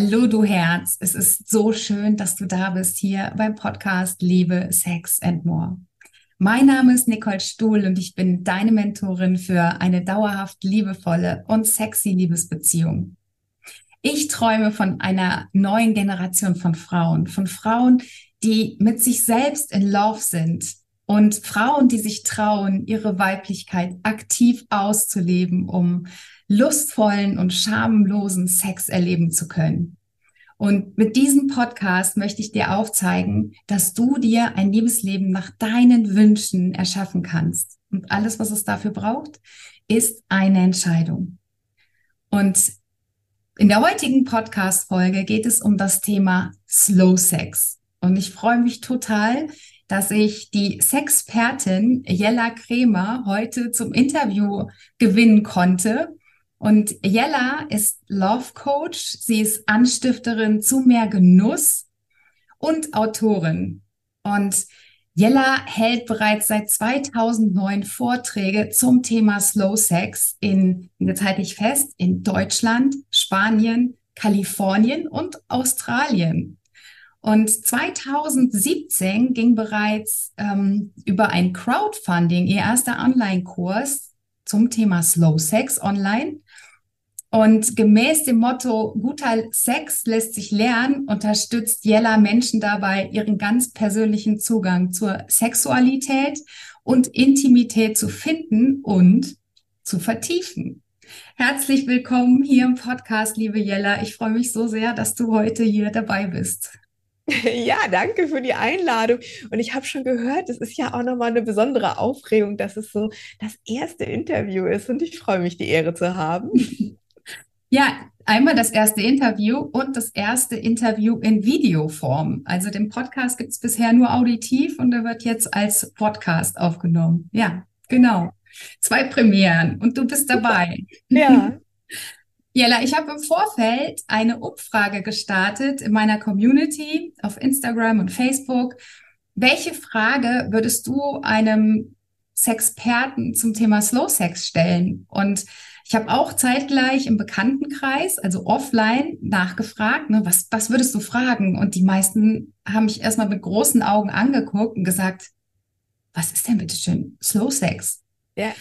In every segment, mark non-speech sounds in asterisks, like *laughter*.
Hallo, du Herz. Es ist so schön, dass du da bist hier beim Podcast Liebe, Sex and More. Mein Name ist Nicole Stuhl und ich bin deine Mentorin für eine dauerhaft liebevolle und sexy Liebesbeziehung. Ich träume von einer neuen Generation von Frauen, von Frauen, die mit sich selbst in Love sind und Frauen, die sich trauen, ihre Weiblichkeit aktiv auszuleben, um lustvollen und schamlosen Sex erleben zu können. Und mit diesem Podcast möchte ich dir aufzeigen, dass du dir ein Liebesleben nach deinen Wünschen erschaffen kannst. Und alles, was es dafür braucht, ist eine Entscheidung. Und in der heutigen Podcast-Folge geht es um das Thema Slow Sex. Und ich freue mich total, dass ich die Sexpertin Jella Kremer heute zum Interview gewinnen konnte. Und Jella ist Love Coach. Sie ist Anstifterin zu mehr Genuss und Autorin. Und Jella hält bereits seit 2009 Vorträge zum Thema Slow Sex in, jetzt halte ich fest, in Deutschland, Spanien, Kalifornien und Australien. Und 2017 ging bereits ähm, über ein Crowdfunding ihr erster Online-Kurs zum Thema Slow Sex online. Und gemäß dem Motto, guter Sex lässt sich lernen, unterstützt Jella Menschen dabei, ihren ganz persönlichen Zugang zur Sexualität und Intimität zu finden und zu vertiefen. Herzlich willkommen hier im Podcast, liebe Jella. Ich freue mich so sehr, dass du heute hier dabei bist. *laughs* Ja, danke für die Einladung. Und ich habe schon gehört, es ist ja auch nochmal eine besondere Aufregung, dass es so das erste Interview ist. Und ich freue mich, die Ehre zu haben. *laughs* Ja, einmal das erste Interview und das erste Interview in Videoform. Also den Podcast gibt es bisher nur auditiv und er wird jetzt als Podcast aufgenommen. Ja, genau. Zwei Premieren und du bist dabei. Ja. *laughs* Jella, ich habe im Vorfeld eine Umfrage gestartet in meiner Community auf Instagram und Facebook. Welche Frage würdest du einem Sexperten zum Thema Slow Sex stellen? Und ich habe auch zeitgleich im Bekanntenkreis, also offline, nachgefragt, ne, was, was würdest du fragen? Und die meisten haben mich erstmal mit großen Augen angeguckt und gesagt, was ist denn bitte schön Slow Sex? Ja.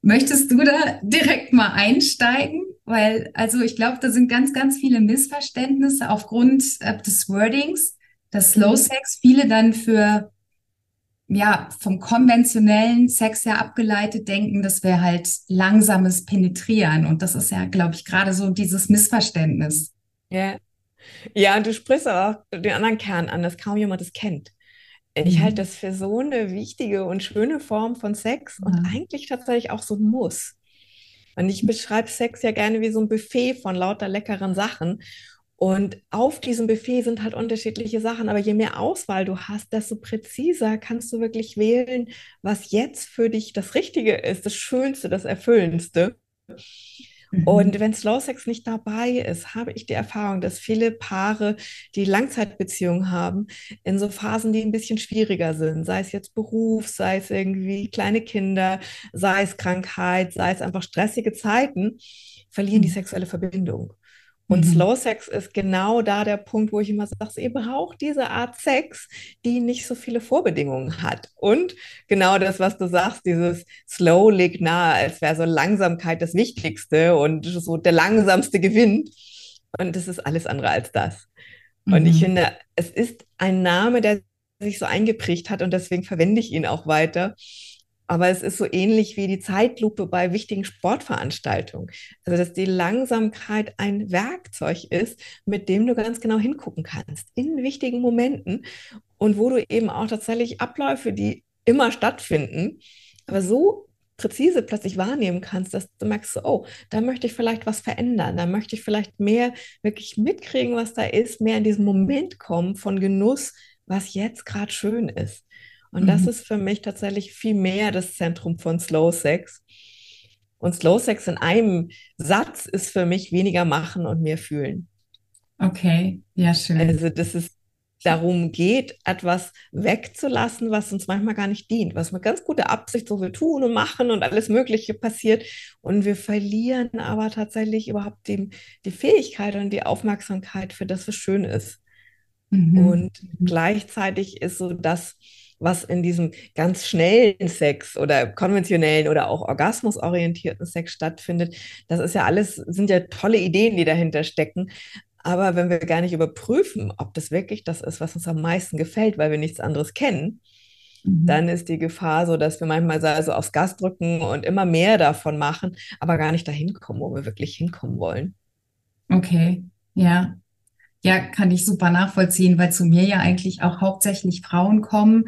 Möchtest du da direkt mal einsteigen? Weil, also ich glaube, da sind ganz, ganz viele Missverständnisse aufgrund äh, des Wordings, dass Slow mhm. Sex viele dann für, ja, vom konventionellen Sex her abgeleitet denken, das wäre halt langsames Penetrieren. Und das ist ja, glaube ich, gerade so dieses Missverständnis. Ja. Ja, und du sprichst aber auch den anderen Kern an, dass kaum jemand es kennt. Ich mhm. halte das für so eine wichtige und schöne Form von Sex und eigentlich tatsächlich auch so ein Muss. Und ich beschreibe Sex ja gerne wie so ein Buffet von lauter leckeren Sachen. Und auf diesem Buffet sind halt unterschiedliche Sachen. Aber je mehr Auswahl du hast, desto präziser kannst du wirklich wählen, was jetzt für dich das Richtige ist, das Schönste, das Erfüllendste. Mhm. Und wenn Slow Sex nicht dabei ist, habe ich die Erfahrung, dass viele Paare, die Langzeitbeziehungen haben, in so Phasen, die ein bisschen schwieriger sind, sei es jetzt Beruf, sei es irgendwie kleine Kinder, sei es Krankheit, sei es einfach stressige Zeiten, verlieren die mhm. sexuelle Verbindung. Und mhm. Slow Sex ist genau da der Punkt, wo ich immer sage, ihr braucht diese Art Sex, die nicht so viele Vorbedingungen hat. Und genau das, was du sagst, dieses Slow liegt nahe, als wäre so Langsamkeit das Wichtigste und so der langsamste Gewinn. Und das ist alles andere als das. Mhm. Und ich mhm. finde, es ist ein Name, der sich so eingeprägt hat und deswegen verwende ich ihn auch weiter. Aber es ist so ähnlich wie die Zeitlupe bei wichtigen Sportveranstaltungen. Also, dass die Langsamkeit ein Werkzeug ist, mit dem du ganz genau hingucken kannst, in wichtigen Momenten und wo du eben auch tatsächlich Abläufe, die immer stattfinden, aber so präzise plötzlich wahrnehmen kannst, dass du merkst, oh, da möchte ich vielleicht was verändern, da möchte ich vielleicht mehr wirklich mitkriegen, was da ist, mehr in diesen Moment kommen von Genuss, was jetzt gerade schön ist. Und mhm. das ist für mich tatsächlich viel mehr das Zentrum von Slow Sex. Und Slow Sex in einem Satz ist für mich weniger machen und mehr fühlen. Okay, ja, schön. Also das ist darum geht, etwas wegzulassen, was uns manchmal gar nicht dient, was mit ganz guter Absicht so wir tun und machen und alles Mögliche passiert. Und wir verlieren aber tatsächlich überhaupt die, die Fähigkeit und die Aufmerksamkeit für das, was schön ist. Mhm. Und gleichzeitig ist so das, was in diesem ganz schnellen Sex oder konventionellen oder auch orgasmusorientierten Sex stattfindet, das ist ja alles, sind ja tolle Ideen, die dahinter stecken. Aber wenn wir gar nicht überprüfen, ob das wirklich das ist, was uns am meisten gefällt, weil wir nichts anderes kennen, mhm. dann ist die Gefahr so, dass wir manchmal so also aufs Gas drücken und immer mehr davon machen, aber gar nicht dahin kommen, wo wir wirklich hinkommen wollen. Okay, ja. Ja, kann ich super nachvollziehen, weil zu mir ja eigentlich auch hauptsächlich Frauen kommen,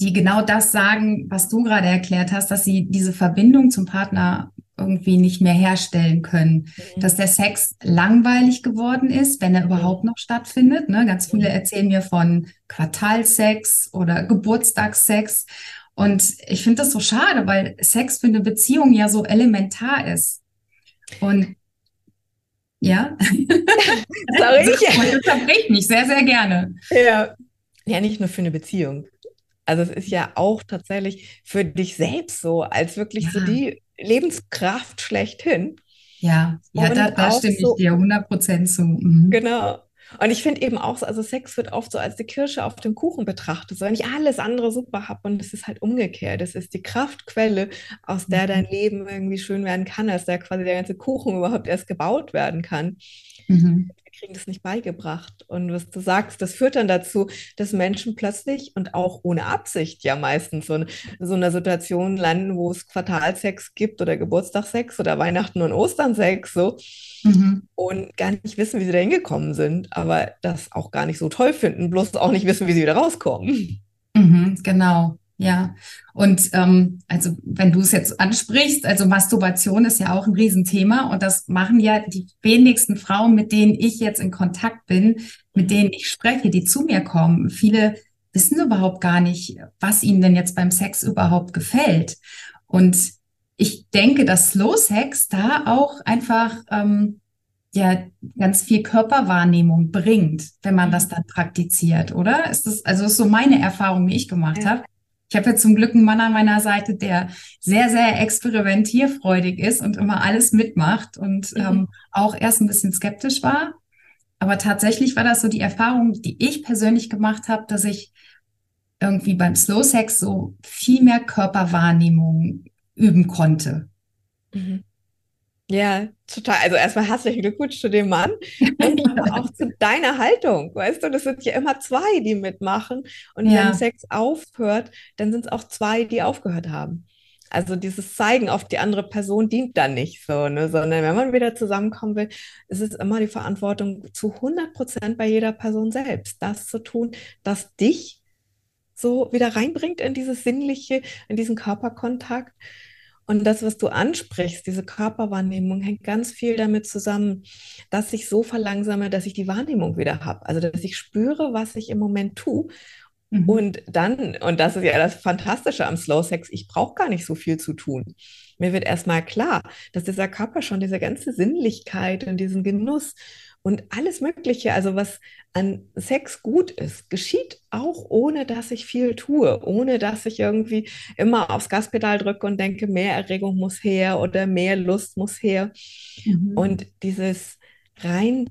die genau das sagen, was du gerade erklärt hast, dass sie diese Verbindung zum Partner irgendwie nicht mehr herstellen können. Mhm. Dass der Sex langweilig geworden ist, wenn er mhm. überhaupt noch stattfindet. Ne? Ganz viele mhm. erzählen mir von Quartalsex oder Geburtstagssex. Und ich finde das so schade, weil Sex für eine Beziehung ja so elementar ist. Und ja. *laughs* Sorry. *laughs* das unterbricht mich sehr, sehr gerne. Ja. Ja, nicht nur für eine Beziehung. Also es ist ja auch tatsächlich für dich selbst so, als wirklich ja. so die Lebenskraft schlechthin. Ja, ja, da, da stimme so, ich dir 100 Prozent zu. Mhm. Genau. Und ich finde eben auch so, also Sex wird oft so als die Kirsche auf dem Kuchen betrachtet, so wenn ich alles andere super habe und es ist halt umgekehrt. Es ist die Kraftquelle, aus der dein mhm. Leben irgendwie schön werden kann, aus der quasi der ganze Kuchen überhaupt erst gebaut werden kann. Mhm kriegen das nicht beigebracht. Und was du sagst, das führt dann dazu, dass Menschen plötzlich und auch ohne Absicht ja meistens so in so einer Situation landen, wo es Quartalsex gibt oder Geburtstagssex oder Weihnachten und Osternsex so. Mhm. Und gar nicht wissen, wie sie da hingekommen sind, aber das auch gar nicht so toll finden, bloß auch nicht wissen, wie sie wieder rauskommen. Mhm, genau. Ja, und ähm, also wenn du es jetzt ansprichst, also Masturbation ist ja auch ein Riesenthema und das machen ja die wenigsten Frauen, mit denen ich jetzt in Kontakt bin, mit denen ich spreche, die zu mir kommen. Viele wissen überhaupt gar nicht, was ihnen denn jetzt beim Sex überhaupt gefällt. Und ich denke, dass Slow Sex da auch einfach ähm, ja ganz viel Körperwahrnehmung bringt, wenn man das dann praktiziert, oder? Ist das also ist so meine Erfahrung, wie ich gemacht ja. habe. Ich habe ja zum Glück einen Mann an meiner Seite, der sehr, sehr experimentierfreudig ist und immer alles mitmacht und mhm. ähm, auch erst ein bisschen skeptisch war. Aber tatsächlich war das so die Erfahrung, die ich persönlich gemacht habe, dass ich irgendwie beim Slow Sex so viel mehr Körperwahrnehmung üben konnte. Mhm. Ja, total. Also erstmal herzlichen Glückwunsch zu dem Mann und *laughs* auch zu deiner Haltung. Weißt du, das sind ja immer zwei, die mitmachen. Und ja. wenn Sex aufhört, dann sind es auch zwei, die aufgehört haben. Also dieses Zeigen auf die andere Person dient dann nicht so, ne? sondern wenn man wieder zusammenkommen will, ist es immer die Verantwortung zu 100 Prozent bei jeder Person selbst, das zu tun, das dich so wieder reinbringt in dieses Sinnliche, in diesen Körperkontakt. Und das, was du ansprichst, diese Körperwahrnehmung, hängt ganz viel damit zusammen, dass ich so verlangsame, dass ich die Wahrnehmung wieder habe. Also, dass ich spüre, was ich im Moment tue. Mhm. Und dann, und das ist ja das Fantastische am Slow Sex, ich brauche gar nicht so viel zu tun. Mir wird erstmal klar, dass dieser Körper schon diese ganze Sinnlichkeit und diesen Genuss und alles Mögliche, also was an Sex gut ist, geschieht auch ohne, dass ich viel tue, ohne dass ich irgendwie immer aufs Gaspedal drücke und denke, mehr Erregung muss her oder mehr Lust muss her. Mhm. Und dieses rein,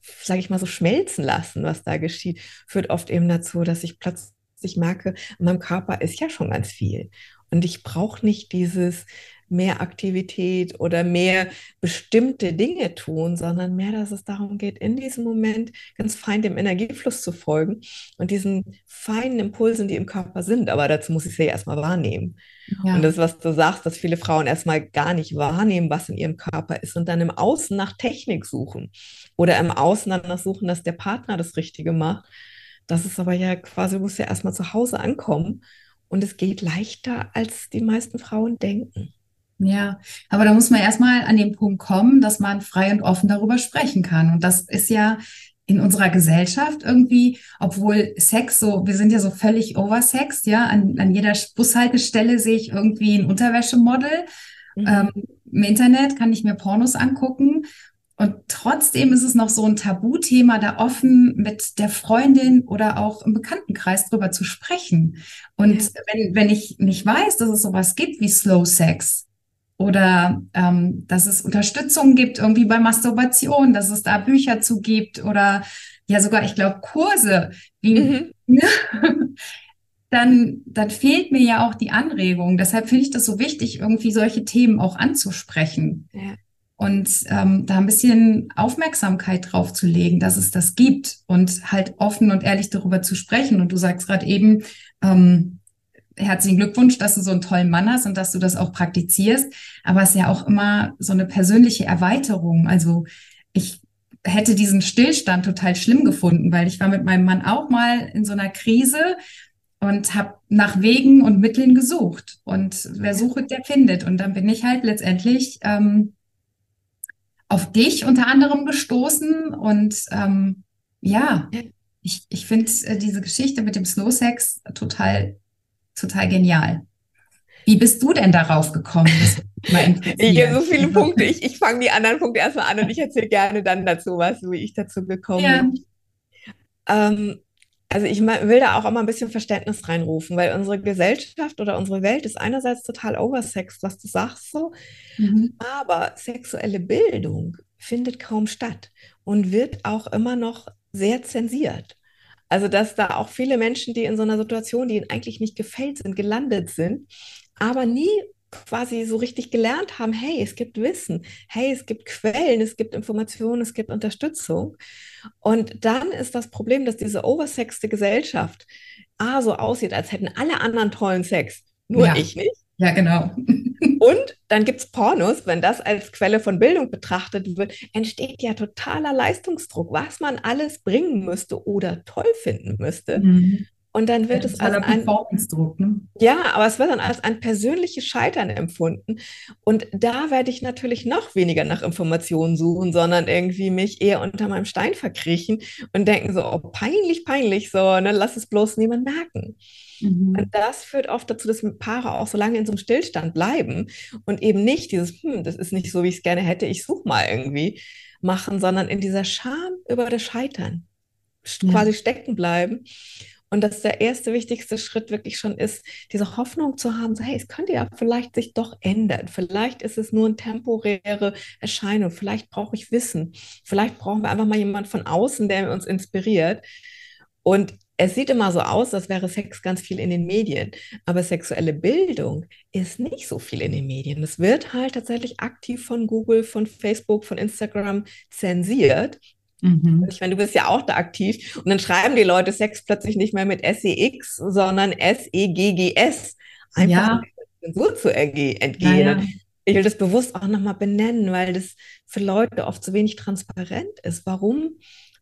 sage ich mal so, schmelzen lassen, was da geschieht, führt oft eben dazu, dass ich plötzlich merke, in meinem Körper ist ja schon ganz viel. Und ich brauche nicht dieses mehr Aktivität oder mehr bestimmte Dinge tun, sondern mehr, dass es darum geht, in diesem Moment ganz fein dem Energiefluss zu folgen und diesen feinen Impulsen, die im Körper sind. Aber dazu muss ich sie erstmal wahrnehmen. Ja. Und das, was du sagst, dass viele Frauen erstmal gar nicht wahrnehmen, was in ihrem Körper ist und dann im Außen nach Technik suchen oder im Außen danach suchen, dass der Partner das Richtige macht. Das ist aber ja quasi, muss ja erstmal zu Hause ankommen. Und es geht leichter, als die meisten Frauen denken. Ja, aber da muss man erstmal an den Punkt kommen, dass man frei und offen darüber sprechen kann. Und das ist ja in unserer Gesellschaft irgendwie, obwohl Sex so, wir sind ja so völlig oversext, ja, an, an jeder Bushaltestelle sehe ich irgendwie ein Unterwäschemodel. Mhm. Ähm, Im Internet kann ich mir Pornos angucken. Und trotzdem ist es noch so ein Tabuthema, da offen mit der Freundin oder auch im Bekanntenkreis drüber zu sprechen. Und ja. wenn, wenn ich nicht weiß, dass es sowas gibt wie Slow Sex oder ähm, dass es Unterstützung gibt irgendwie bei Masturbation, dass es da Bücher zu gibt oder ja sogar, ich glaube, Kurse, wie, mhm. *laughs* dann, dann fehlt mir ja auch die Anregung. Deshalb finde ich das so wichtig, irgendwie solche Themen auch anzusprechen. Ja. Und ähm, da ein bisschen Aufmerksamkeit drauf zu legen, dass es das gibt und halt offen und ehrlich darüber zu sprechen. Und du sagst gerade eben, ähm, herzlichen Glückwunsch, dass du so einen tollen Mann hast und dass du das auch praktizierst. Aber es ist ja auch immer so eine persönliche Erweiterung. Also ich hätte diesen Stillstand total schlimm gefunden, weil ich war mit meinem Mann auch mal in so einer Krise und habe nach Wegen und Mitteln gesucht. Und wer sucht, der findet. Und dann bin ich halt letztendlich ähm, auf dich unter anderem gestoßen. Und ähm, ja, ich, ich finde äh, diese Geschichte mit dem Slow Sex total, total genial. Wie bist du denn darauf gekommen? *laughs* ich habe so viele Punkte. Ich, ich fange die anderen Punkte erstmal an und ich erzähle gerne dann dazu was, wie ich dazu gekommen ja. bin. Ähm, also ich will da auch immer ein bisschen Verständnis reinrufen, weil unsere Gesellschaft oder unsere Welt ist einerseits total oversext, was du sagst so, mhm. aber sexuelle Bildung findet kaum statt und wird auch immer noch sehr zensiert. Also dass da auch viele Menschen, die in so einer Situation, die ihnen eigentlich nicht gefällt sind, gelandet sind, aber nie quasi so richtig gelernt haben, hey, es gibt Wissen, hey, es gibt Quellen, es gibt Informationen, es gibt Unterstützung. Und dann ist das Problem, dass diese oversexte Gesellschaft ah, so aussieht, als hätten alle anderen tollen Sex, nur ja. ich nicht. Ja, genau. Und dann gibt es Pornos, wenn das als Quelle von Bildung betrachtet wird, entsteht ja totaler Leistungsdruck, was man alles bringen müsste oder toll finden müsste. Mhm. Und dann wird es als ein Performance-Druck, ne? Ja, aber es wird dann als ein persönliches Scheitern empfunden. Und da werde ich natürlich noch weniger nach Informationen suchen, sondern irgendwie mich eher unter meinem Stein verkriechen und denken so, oh, peinlich, peinlich, so, ne, lass es bloß niemand merken. Mhm. Und das führt oft dazu, dass Paare auch so lange in so einem Stillstand bleiben und eben nicht dieses, hm, das ist nicht so, wie ich es gerne hätte, ich suche mal irgendwie machen, sondern in dieser Scham über das Scheitern ja. quasi stecken bleiben. Und dass der erste wichtigste Schritt wirklich schon ist, diese Hoffnung zu haben, so, hey, es könnte ja vielleicht sich doch ändern. Vielleicht ist es nur eine temporäre Erscheinung. Vielleicht brauche ich Wissen. Vielleicht brauchen wir einfach mal jemanden von außen, der uns inspiriert. Und es sieht immer so aus, als wäre Sex ganz viel in den Medien, aber sexuelle Bildung ist nicht so viel in den Medien. Es wird halt tatsächlich aktiv von Google, von Facebook, von Instagram zensiert. Mhm. Ich meine, du bist ja auch da aktiv und dann schreiben die Leute Sex plötzlich nicht mehr mit SEX, sondern S-E-G-G-S. Einfach ja. Zensur zu entgehen. Ja, ja. Ich will das bewusst auch nochmal benennen, weil das für Leute oft zu wenig transparent ist, warum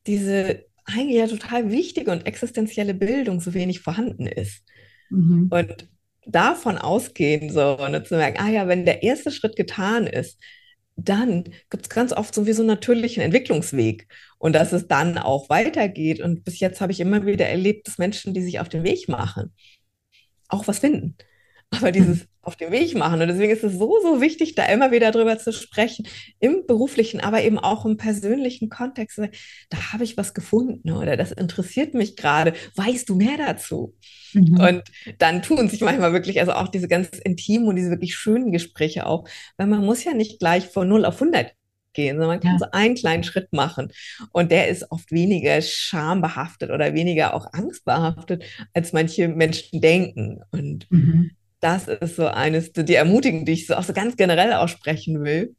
diese eigentlich ja total wichtige und existenzielle Bildung so wenig vorhanden ist. Mhm. Und davon ausgehen, so ne, zu merken, ah ja, wenn der erste Schritt getan ist, dann gibt es ganz oft so wie so einen natürlichen Entwicklungsweg und dass es dann auch weitergeht. Und bis jetzt habe ich immer wieder erlebt, dass Menschen, die sich auf den Weg machen, auch was finden. Aber dieses auf den Weg machen. Und deswegen ist es so, so wichtig, da immer wieder drüber zu sprechen, im beruflichen, aber eben auch im persönlichen Kontext. Da habe ich was gefunden oder das interessiert mich gerade. Weißt du mehr dazu? Mhm. Und dann tun sich manchmal wirklich, also auch diese ganz intimen und diese wirklich schönen Gespräche auch, weil man muss ja nicht gleich von 0 auf 100 gehen, sondern man kann ja. so einen kleinen Schritt machen. Und der ist oft weniger schambehaftet oder weniger auch angstbehaftet, als manche Menschen denken. Und mhm das ist so eines, die Ermutigung, die ich so auch so ganz generell aussprechen will.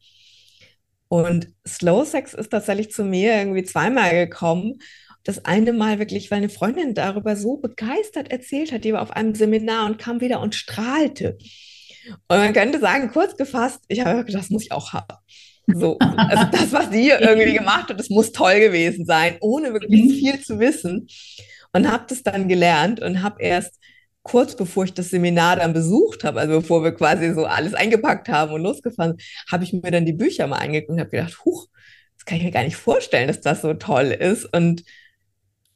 Und Slow Sex ist tatsächlich zu mir irgendwie zweimal gekommen. Das eine Mal wirklich, weil eine Freundin darüber so begeistert erzählt hat, die war auf einem Seminar und kam wieder und strahlte. Und man könnte sagen, kurz gefasst, ich habe gedacht, das muss ich auch haben. So, also das, was sie irgendwie gemacht hat, das muss toll gewesen sein, ohne wirklich mhm. viel zu wissen. Und habe das dann gelernt und habe erst kurz bevor ich das Seminar dann besucht habe, also bevor wir quasi so alles eingepackt haben und losgefahren habe ich mir dann die Bücher mal angeguckt und habe gedacht, huch, das kann ich mir gar nicht vorstellen, dass das so toll ist. Und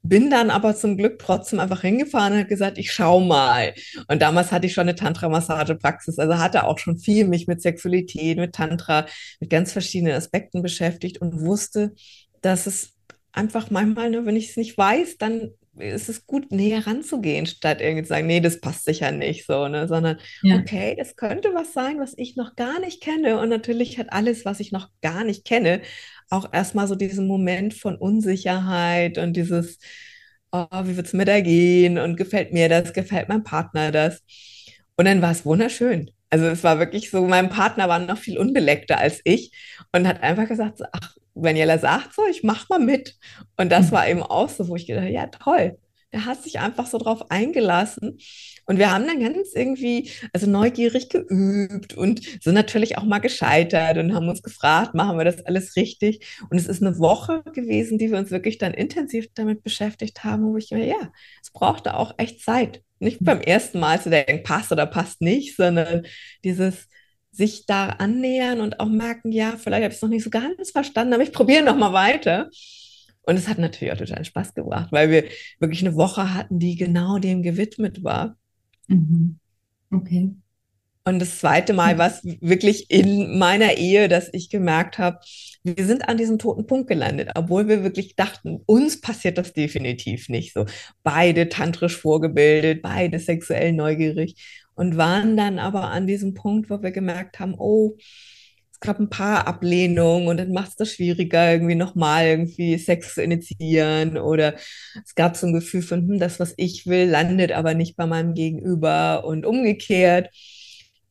bin dann aber zum Glück trotzdem einfach hingefahren und habe gesagt, ich schau mal. Und damals hatte ich schon eine Tantra-Massage-Praxis, also hatte auch schon viel mich mit Sexualität, mit Tantra, mit ganz verschiedenen Aspekten beschäftigt und wusste, dass es einfach manchmal, ne, wenn ich es nicht weiß, dann ist es gut, näher ranzugehen, statt irgendwie zu sagen, nee, das passt sicher nicht so, ne? Sondern, ja. okay, das könnte was sein, was ich noch gar nicht kenne. Und natürlich hat alles, was ich noch gar nicht kenne, auch erstmal so diesen Moment von Unsicherheit und dieses, oh, wie wird es mir da gehen? Und gefällt mir das, gefällt meinem Partner das? Und dann war es wunderschön. Also es war wirklich so, mein Partner war noch viel unbeleckter als ich und hat einfach gesagt, ach, Daniela sagt so, ich mach mal mit. Und das war eben auch so, wo ich gedacht ja toll. Der hat sich einfach so drauf eingelassen. Und wir haben dann ganz irgendwie, also neugierig geübt und sind natürlich auch mal gescheitert und haben uns gefragt, machen wir das alles richtig? Und es ist eine Woche gewesen, die wir uns wirklich dann intensiv damit beschäftigt haben, wo ich mir, ja, es brauchte auch echt Zeit. Nicht beim ersten Mal zu denken, passt oder passt nicht, sondern dieses, sich da annähern und auch merken, ja, vielleicht habe ich es noch nicht so ganz verstanden, aber ich probiere noch mal weiter. Und es hat natürlich auch total Spaß gebracht, weil wir wirklich eine Woche hatten, die genau dem gewidmet war. Mhm. Okay. Und das zweite Mal war es wirklich in meiner Ehe, dass ich gemerkt habe, wir sind an diesem toten Punkt gelandet, obwohl wir wirklich dachten, uns passiert das definitiv nicht so. Beide tantrisch vorgebildet, beide sexuell neugierig und waren dann aber an diesem Punkt, wo wir gemerkt haben, oh, es gab ein paar Ablehnungen und dann macht es das schwieriger, irgendwie nochmal irgendwie Sex zu initiieren oder es gab so ein Gefühl von, hm, das, was ich will, landet aber nicht bei meinem Gegenüber und umgekehrt.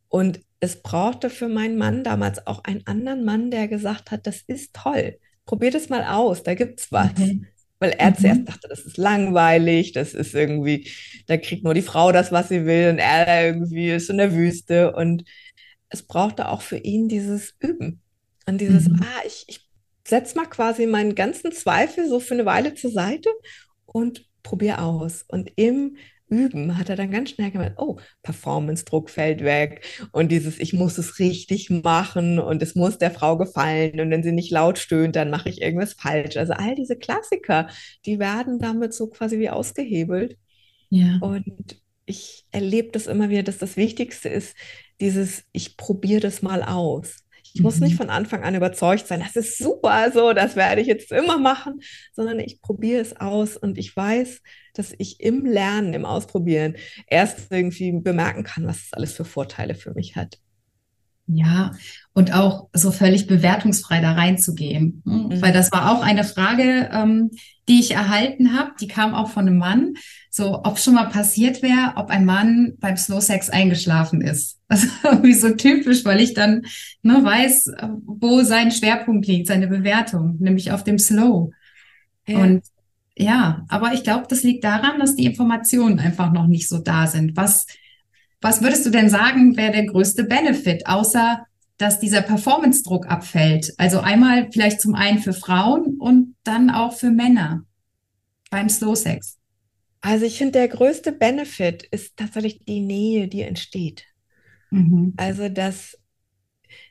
Und es brauchte für meinen Mann damals auch einen anderen Mann, der gesagt hat, das ist toll, probiert es mal aus, da gibt's was. Okay. Weil er mhm. zuerst dachte, das ist langweilig, das ist irgendwie, da kriegt nur die Frau das, was sie will und er irgendwie ist in der Wüste. Und es brauchte auch für ihn dieses Üben. Und dieses, mhm. ah, ich, ich setze mal quasi meinen ganzen Zweifel so für eine Weile zur Seite und probiere aus. Und im Üben hat er dann ganz schnell gemerkt, oh, Performance-Druck fällt weg und dieses, ich muss es richtig machen und es muss der Frau gefallen und wenn sie nicht laut stöhnt, dann mache ich irgendwas falsch. Also all diese Klassiker, die werden damit so quasi wie ausgehebelt. Ja. Und ich erlebe das immer wieder, dass das Wichtigste ist, dieses, ich probiere das mal aus. Ich muss nicht mhm. von Anfang an überzeugt sein, das ist super so, das werde ich jetzt immer machen, sondern ich probiere es aus und ich weiß, dass ich im Lernen, im Ausprobieren erst irgendwie bemerken kann, was es alles für Vorteile für mich hat. Ja, und auch so völlig bewertungsfrei da reinzugehen. Mhm. Weil das war auch eine Frage, ähm, die ich erhalten habe, die kam auch von einem Mann, so ob schon mal passiert wäre, ob ein Mann beim Slow Sex eingeschlafen ist. *laughs* Also irgendwie so typisch, weil ich dann ne, weiß, wo sein Schwerpunkt liegt, seine Bewertung, nämlich auf dem Slow. Ja. Und ja, aber ich glaube, das liegt daran, dass die Informationen einfach noch nicht so da sind. Was was würdest du denn sagen, wäre der größte Benefit, außer dass dieser Performance-Druck abfällt? Also einmal vielleicht zum einen für Frauen und dann auch für Männer beim Slow Sex. Also ich finde, der größte Benefit ist tatsächlich die Nähe, die entsteht. Mhm. Also dass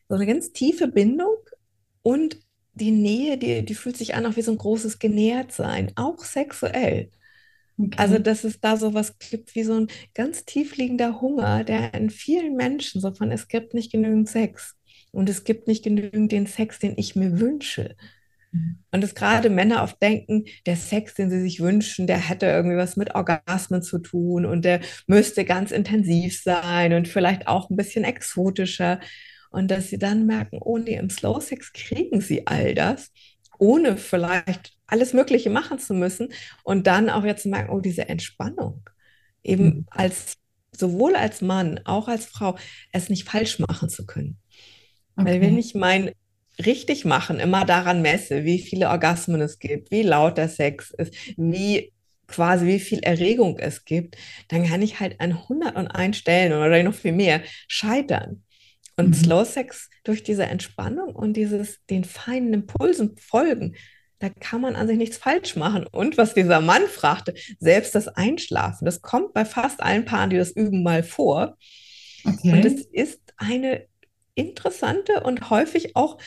so eine ganz tiefe Bindung und die Nähe, die, die fühlt sich an auch wie so ein großes Genährtsein, auch sexuell. Okay. Also, dass es da so was gibt wie so ein ganz tiefliegender Hunger, der in vielen Menschen so von, es gibt nicht genügend Sex und es gibt nicht genügend den Sex, den ich mir wünsche. Mhm. Und dass gerade Männer oft denken, der Sex, den sie sich wünschen, der hätte irgendwie was mit Orgasmen zu tun und der müsste ganz intensiv sein und vielleicht auch ein bisschen exotischer. Und dass sie dann merken, oh nee, im Slow Sex kriegen sie all das, ohne vielleicht alles Mögliche machen zu müssen und dann auch jetzt zu merken, oh, diese Entspannung, eben mhm. als sowohl als Mann, auch als Frau, es nicht falsch machen zu können. Okay. Weil wenn ich mein richtig machen immer daran messe, wie viele Orgasmen es gibt, wie laut der Sex ist, wie quasi wie viel Erregung es gibt, dann kann ich halt an 101 Stellen oder noch viel mehr scheitern. Und mhm. Slow Sex durch diese Entspannung und dieses den feinen Impulsen folgen, da kann man an sich nichts falsch machen. Und was dieser Mann fragte, selbst das Einschlafen, das kommt bei fast allen Paaren, die das üben, mal vor. Okay. Und es ist eine interessante und häufig auch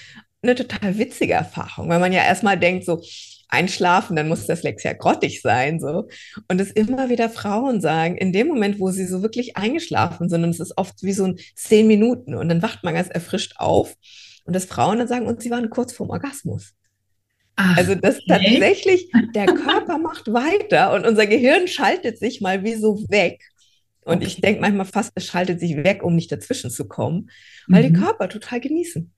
eine total witzige Erfahrung, weil man ja erstmal denkt, so, einschlafen, dann muss das Lex ja grottig sein, so. Und es immer wieder Frauen sagen, in dem Moment, wo sie so wirklich eingeschlafen sind, und es ist oft wie so ein zehn Minuten, und dann wacht man ganz erfrischt auf, und das Frauen dann sagen, und sie waren kurz vorm Orgasmus. Ach, also das okay. tatsächlich, *laughs* der Körper macht weiter und unser Gehirn schaltet sich mal wie so weg. Und okay. ich denke manchmal fast, es schaltet sich weg, um nicht dazwischen zu kommen, weil mhm. die Körper total genießen.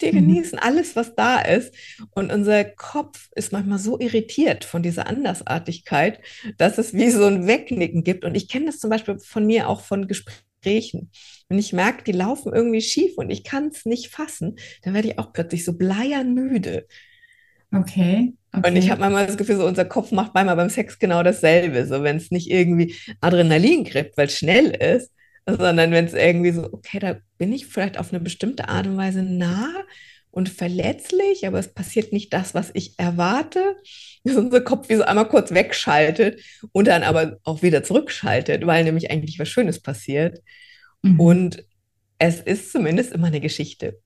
Die mhm. genießen alles, was da ist. Und unser Kopf ist manchmal so irritiert von dieser Andersartigkeit, dass es wie so ein Wegnicken gibt. Und ich kenne das zum Beispiel von mir auch von Gesprächen. Wenn ich merke, die laufen irgendwie schief und ich kann es nicht fassen, dann werde ich auch plötzlich so bleiern müde. Okay. Okay. Und ich habe manchmal das Gefühl, so unser Kopf macht manchmal beim Sex genau dasselbe. So, wenn es nicht irgendwie Adrenalin kriegt, weil es schnell ist, sondern wenn es irgendwie so, okay, da bin ich vielleicht auf eine bestimmte Art und Weise nah und verletzlich, aber es passiert nicht das, was ich erwarte. Dass unser Kopf wie so einmal kurz wegschaltet und dann aber auch wieder zurückschaltet, weil nämlich eigentlich was Schönes passiert. Mhm. Und es ist zumindest immer eine Geschichte.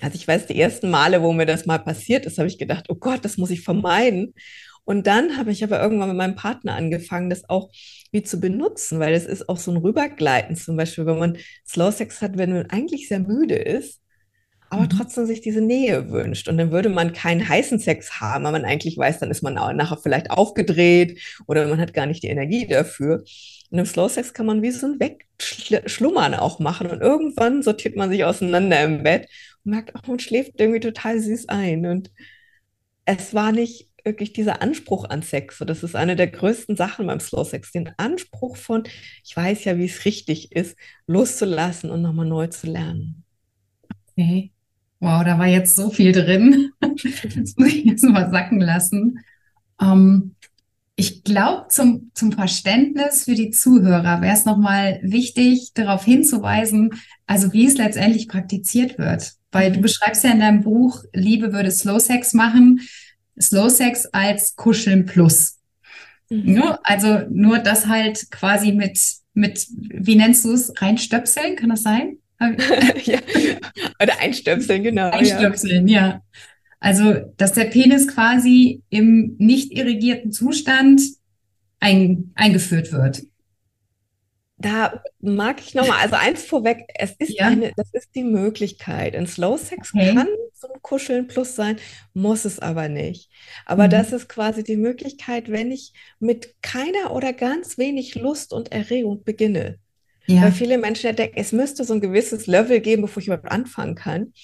Also ich weiß, die ersten Male, wo mir das mal passiert ist, habe ich gedacht, oh Gott, das muss ich vermeiden. Und dann habe ich aber irgendwann mit meinem Partner angefangen, das auch wie zu benutzen, weil es ist auch so ein Rübergleiten, zum Beispiel, wenn man Slow Sex hat, wenn man eigentlich sehr müde ist, aber mhm. trotzdem sich diese Nähe wünscht. Und dann würde man keinen heißen Sex haben, weil man eigentlich weiß, dann ist man nachher vielleicht aufgedreht oder man hat gar nicht die Energie dafür. Und im Slow Sex kann man wie so ein Wegschlummern auch machen. Und irgendwann sortiert man sich auseinander im Bett und merkt, ach, man schläft irgendwie total süß ein. Und es war nicht wirklich dieser Anspruch an Sex. So, das ist eine der größten Sachen beim Slow Sex. Den Anspruch von, ich weiß ja, wie es richtig ist, loszulassen und nochmal neu zu lernen. Okay. Wow, da war jetzt so viel drin. *laughs* Das muss ich jetzt mal sacken lassen. Ähm, ich glaube, zum, zum Verständnis für die Zuhörer wäre es nochmal wichtig, darauf hinzuweisen, also wie es letztendlich praktiziert wird. Weil du mhm. beschreibst ja in deinem Buch, Liebe würde Slow Sex machen, Slow Sex als Kuscheln plus. Mhm. Ja, also nur das halt quasi mit, mit, wie nennst du es, reinstöpseln, kann das sein? *laughs* ja. Oder einstöpseln, genau. Einstöpseln, ja. ja. Also, dass der Penis quasi im nicht irrigierten Zustand ein, eingeführt wird. Da mag ich nochmal, also eins vorweg, es ist ja. eine, das ist die Möglichkeit. In Slow Sex okay. kann so ein Kuscheln plus sein, muss es aber nicht. Aber mhm. das ist quasi die Möglichkeit, wenn ich mit keiner oder ganz wenig Lust und Erregung beginne. Ja. Weil viele Menschen denken, es müsste so ein gewisses Level geben, bevor ich überhaupt anfangen kann.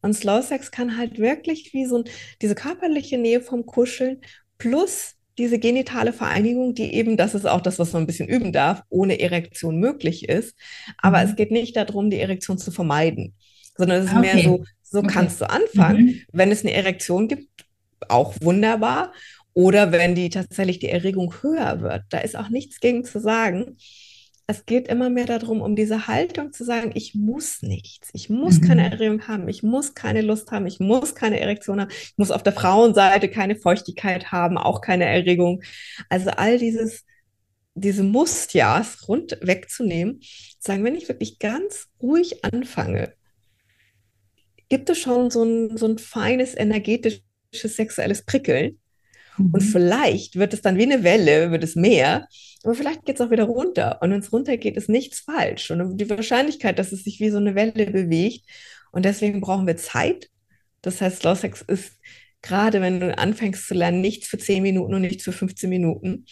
Und Slow Sex kann halt wirklich wie so ein, diese körperliche Nähe vom Kuscheln plus diese genitale Vereinigung, die eben, das ist auch das, was man ein bisschen üben darf, ohne Erektion möglich ist. Aber mhm. es geht nicht darum, die Erektion zu vermeiden, sondern es ist okay. mehr so, so okay. kannst du anfangen. Mhm. Wenn es eine Erektion gibt, auch wunderbar. Oder wenn die tatsächlich die Erregung höher wird, da ist auch nichts gegen zu sagen es geht immer mehr darum, um diese Haltung zu sagen, ich muss nichts, ich muss mhm. keine Erregung haben, ich muss keine Lust haben, ich muss keine Erektion haben, ich muss auf der Frauenseite keine Feuchtigkeit haben, auch keine Erregung. Also all dieses, diese Mustjas rund wegzunehmen, sagen, wenn ich wirklich ganz ruhig anfange, gibt es schon so ein, so ein feines energetisches sexuelles Prickeln. Mhm. Und vielleicht wird es dann wie eine Welle, wird es mehr. Aber vielleicht geht es auch wieder runter. Und wenn es runtergeht, ist nichts falsch. Und die Wahrscheinlichkeit, dass es sich wie so eine Welle bewegt. Und deswegen brauchen wir Zeit. Das heißt, Slow Sex ist gerade, wenn du anfängst zu lernen, nichts für 10 Minuten und nichts für 15 Minuten.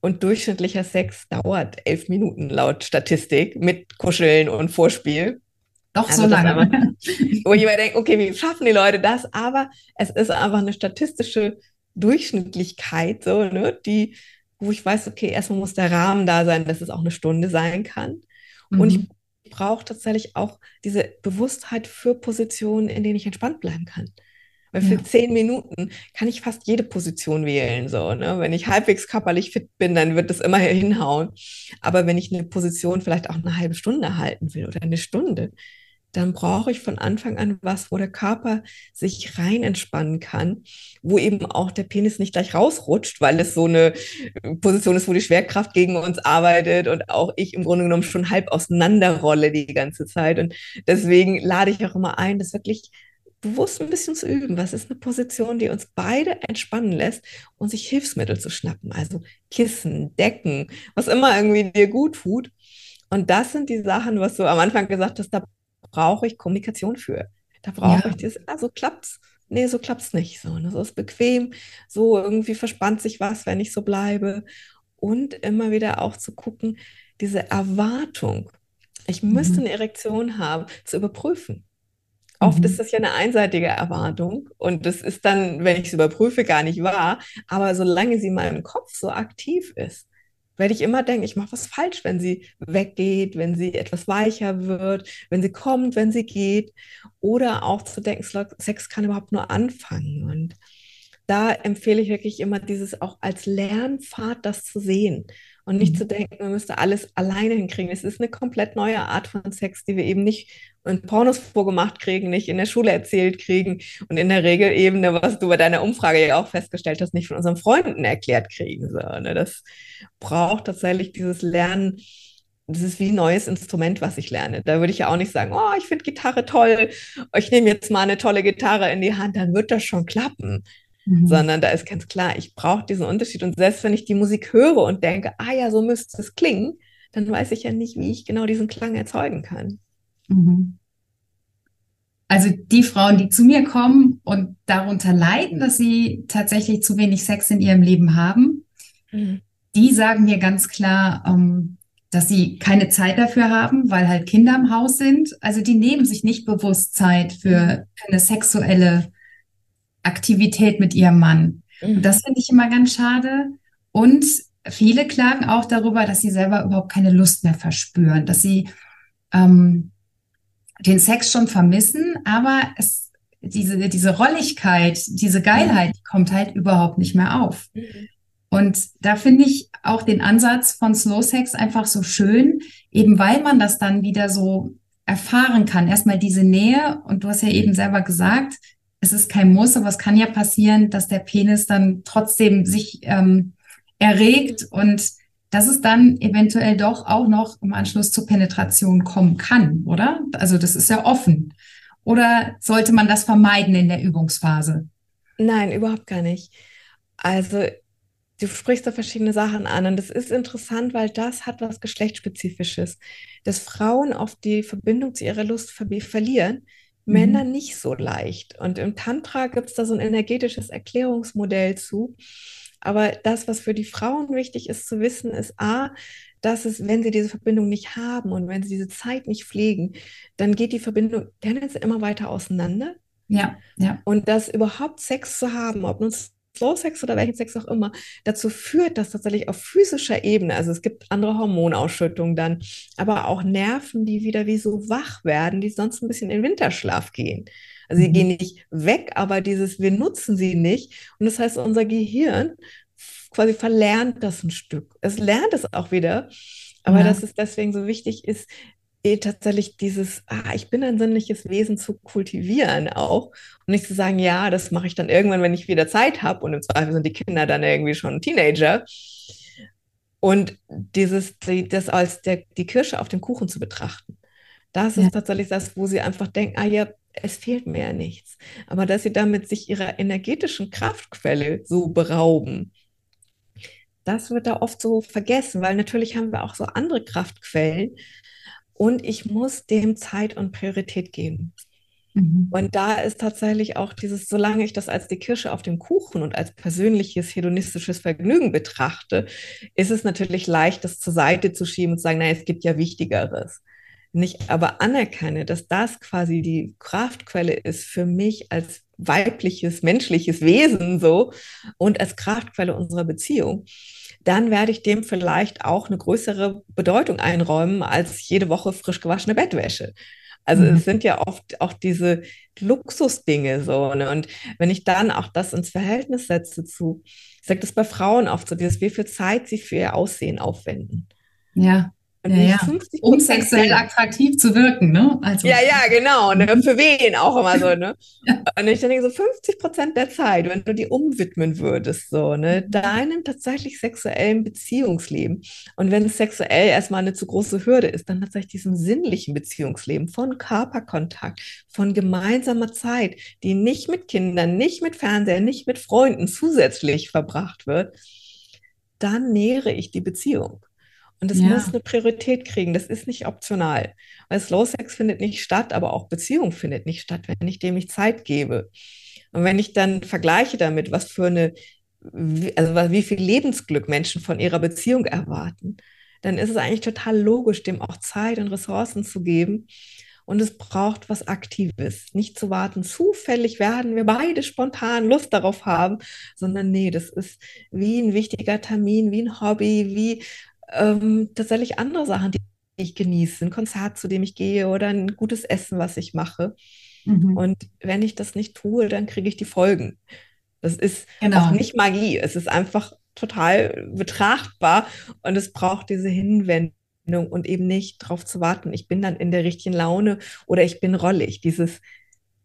Und durchschnittlicher Sex dauert 11 Minuten laut Statistik mit Kuscheln und Vorspiel. Doch also so lange. Einfach, *laughs* wo ich immer denke, okay, wie schaffen die Leute das? Aber es ist einfach eine statistische Durchschnittlichkeit, so, ne, die wo ich weiß, okay, erstmal muss der Rahmen da sein, dass es auch eine Stunde sein kann. Mhm. Und ich mhm. brauche tatsächlich auch diese Bewusstheit für Positionen, in denen ich entspannt bleiben kann. Weil für ja. zehn Minuten kann ich fast jede Position wählen. So, ne? Wenn ich halbwegs körperlich fit bin, dann wird das immer *laughs* hinhauen. Aber wenn ich eine Position vielleicht auch eine halbe Stunde halten will oder eine Stunde, dann brauche ich von Anfang an was, wo der Körper sich rein entspannen kann, wo eben auch der Penis nicht gleich rausrutscht, weil es so eine Position ist, wo die Schwerkraft gegen uns arbeitet und auch ich im Grunde genommen schon halb auseinanderrolle die ganze Zeit. Und deswegen lade ich auch immer ein, das wirklich bewusst ein bisschen zu üben. Was ist eine Position, die uns beide entspannen lässt und sich Hilfsmittel zu schnappen? Also Kissen, Decken, was immer irgendwie dir gut tut. Und das sind die Sachen, was du am Anfang gesagt hast, da brauche ich Kommunikation für. Da brauche ja. ich das, ah, so klappt's. Nee, so klappt's nicht. So, ne? so ist bequem, so irgendwie verspannt sich was, wenn ich so bleibe. Und immer wieder auch zu gucken, diese Erwartung, ich müsste mhm. eine Erektion haben, zu überprüfen. Oft mhm. ist das ja eine einseitige Erwartung und das ist dann, wenn ich es überprüfe, gar nicht wahr. Aber solange sie in meinem Kopf so aktiv ist, werde ich immer denken, ich mache was falsch, wenn sie weggeht, wenn sie etwas weicher wird, wenn sie kommt, wenn sie geht. Oder auch zu denken, Sex kann überhaupt nur anfangen. Und da empfehle ich wirklich immer dieses auch als Lernpfad, das zu sehen und nicht mhm. zu denken, man müsste alles alleine hinkriegen. Es ist eine komplett neue Art von Sex, die wir eben nicht in Pornos vorgemacht kriegen, nicht in der Schule erzählt kriegen und in der Regel eben, was du bei deiner Umfrage ja auch festgestellt hast, nicht von unseren Freunden erklärt kriegen. So, ne? Das braucht tatsächlich dieses Lernen. Das ist wie ein neues Instrument, was ich lerne. Da würde ich ja auch nicht sagen, oh, ich finde Gitarre toll, ich nehme jetzt mal eine tolle Gitarre in die Hand, dann wird das schon klappen mhm. sondern da ist ganz klar, ich brauche diesen Unterschied. Und selbst wenn ich die Musik höre und denke, ah ja, so müsste es klingen, dann weiß ich ja nicht, wie ich genau diesen Klang erzeugen kann. Mhm. Also die Frauen, die zu mir kommen und darunter leiden, dass sie tatsächlich zu wenig Sex in ihrem Leben haben, mhm. die sagen mir ganz klar, ähm, dass sie keine Zeit dafür haben, weil halt Kinder im Haus sind. Also die nehmen sich nicht bewusst Zeit für, für eine sexuelle Aktivität mit ihrem Mann. Mhm. das finde ich immer ganz schade. Und viele klagen auch darüber, dass sie selber überhaupt keine Lust mehr verspüren, dass sie ähm, den Sex schon vermissen, aber es, diese, diese Rolligkeit, diese Geilheit, die kommt halt überhaupt nicht mehr auf. Mhm. Und da finde ich auch den Ansatz von Slow Sex einfach so schön, eben weil man das dann wieder so erfahren kann. Erstmal diese Nähe und du hast ja eben selber gesagt, es ist kein Muss, aber es kann ja passieren, dass der Penis dann trotzdem sich ähm, erregt und dass es dann eventuell doch auch noch im Anschluss zur Penetration kommen kann, oder? Also das ist ja offen. Oder sollte man das vermeiden in der Übungsphase? Nein, überhaupt gar nicht. Also du sprichst da verschiedene Sachen an und das ist interessant, weil das hat was Geschlechtsspezifisches, dass Frauen oft die Verbindung zu ihrer Lust ver verlieren, Männer mhm. nicht so leicht. Und im Tantra gibt es da so ein energetisches Erklärungsmodell zu. Aber das, was für die Frauen wichtig ist zu wissen, ist A, dass es, wenn sie diese Verbindung nicht haben und wenn sie diese Zeit nicht pflegen, dann geht die Verbindung tendenziell immer weiter auseinander. Ja, ja. Und das überhaupt Sex zu haben, ob nun Slow Sex oder welchen Sex auch immer, dazu führt, dass tatsächlich auf physischer Ebene, also es gibt andere Hormonausschüttungen dann, aber auch Nerven, die wieder wie so wach werden, die sonst ein bisschen in Winterschlaf gehen. Also sie mhm. gehen nicht weg, aber dieses, wir nutzen sie nicht. Und das heißt, unser Gehirn quasi verlernt das ein Stück. Es lernt es auch wieder. Aber ja. dass es deswegen so wichtig ist, tatsächlich dieses, ah, ich bin ein sinnliches Wesen zu kultivieren auch und nicht zu sagen, ja, das mache ich dann irgendwann, wenn ich wieder Zeit habe und im Zweifel sind die Kinder dann irgendwie schon Teenager. Und dieses, die, das als der, die Kirsche auf dem Kuchen zu betrachten. Das ja. ist tatsächlich das, wo sie einfach denken, ah ja, es fehlt mir ja nichts. Aber dass sie damit sich ihrer energetischen Kraftquelle so berauben, das wird da oft so vergessen, weil natürlich haben wir auch so andere Kraftquellen, und ich muss dem Zeit und Priorität geben. Mhm. Und da ist tatsächlich auch dieses, solange ich das als die Kirsche auf dem Kuchen und als persönliches hedonistisches Vergnügen betrachte, ist es natürlich leicht, das zur Seite zu schieben und zu sagen, naja, es gibt ja Wichtigeres. Nicht aber anerkenne, dass das quasi die Kraftquelle ist für mich als weibliches, menschliches Wesen so und als Kraftquelle unserer Beziehung dann werde ich dem vielleicht auch eine größere Bedeutung einräumen als jede Woche frisch gewaschene Bettwäsche. Also mhm. es sind ja oft auch diese Luxusdinge so. Ne? Und wenn ich dann auch das ins Verhältnis setze zu, ich sage das bei Frauen oft so, dieses, wie viel Zeit sie für ihr Aussehen aufwenden. Ja. Und ja, ja. um sexuell attraktiv zu wirken, ne? Also. Ja, ja, genau. Ne? Für wen auch immer so, ne? *laughs* Und ich denke so 50 Prozent der Zeit, wenn du die umwidmen würdest, so, ne, deinem tatsächlich sexuellen Beziehungsleben. Und wenn es sexuell erstmal eine zu große Hürde ist, dann tatsächlich diesem sinnlichen Beziehungsleben von Körperkontakt, von gemeinsamer Zeit, die nicht mit Kindern, nicht mit Fernseher, nicht mit Freunden zusätzlich verbracht wird, dann nähere ich die Beziehung. Und es ja. muss eine Priorität kriegen. Das ist nicht optional. Weil Slow Sex findet nicht statt, aber auch Beziehung findet nicht statt, wenn ich dem nicht Zeit gebe. Und wenn ich dann vergleiche damit, was für eine, also wie viel Lebensglück Menschen von ihrer Beziehung erwarten, dann ist es eigentlich total logisch, dem auch Zeit und Ressourcen zu geben. Und es braucht was Aktives. Nicht zu warten, zufällig werden wir beide spontan Lust darauf haben, sondern nee, das ist wie ein wichtiger Termin, wie ein Hobby, wie ähm, tatsächlich andere Sachen, die ich genieße, ein Konzert, zu dem ich gehe oder ein gutes Essen, was ich mache. Mhm. Und wenn ich das nicht tue, dann kriege ich die Folgen. Das ist genau. auch nicht Magie. Es ist einfach total betrachtbar und es braucht diese Hinwendung und eben nicht darauf zu warten, ich bin dann in der richtigen Laune oder ich bin rollig. Dieses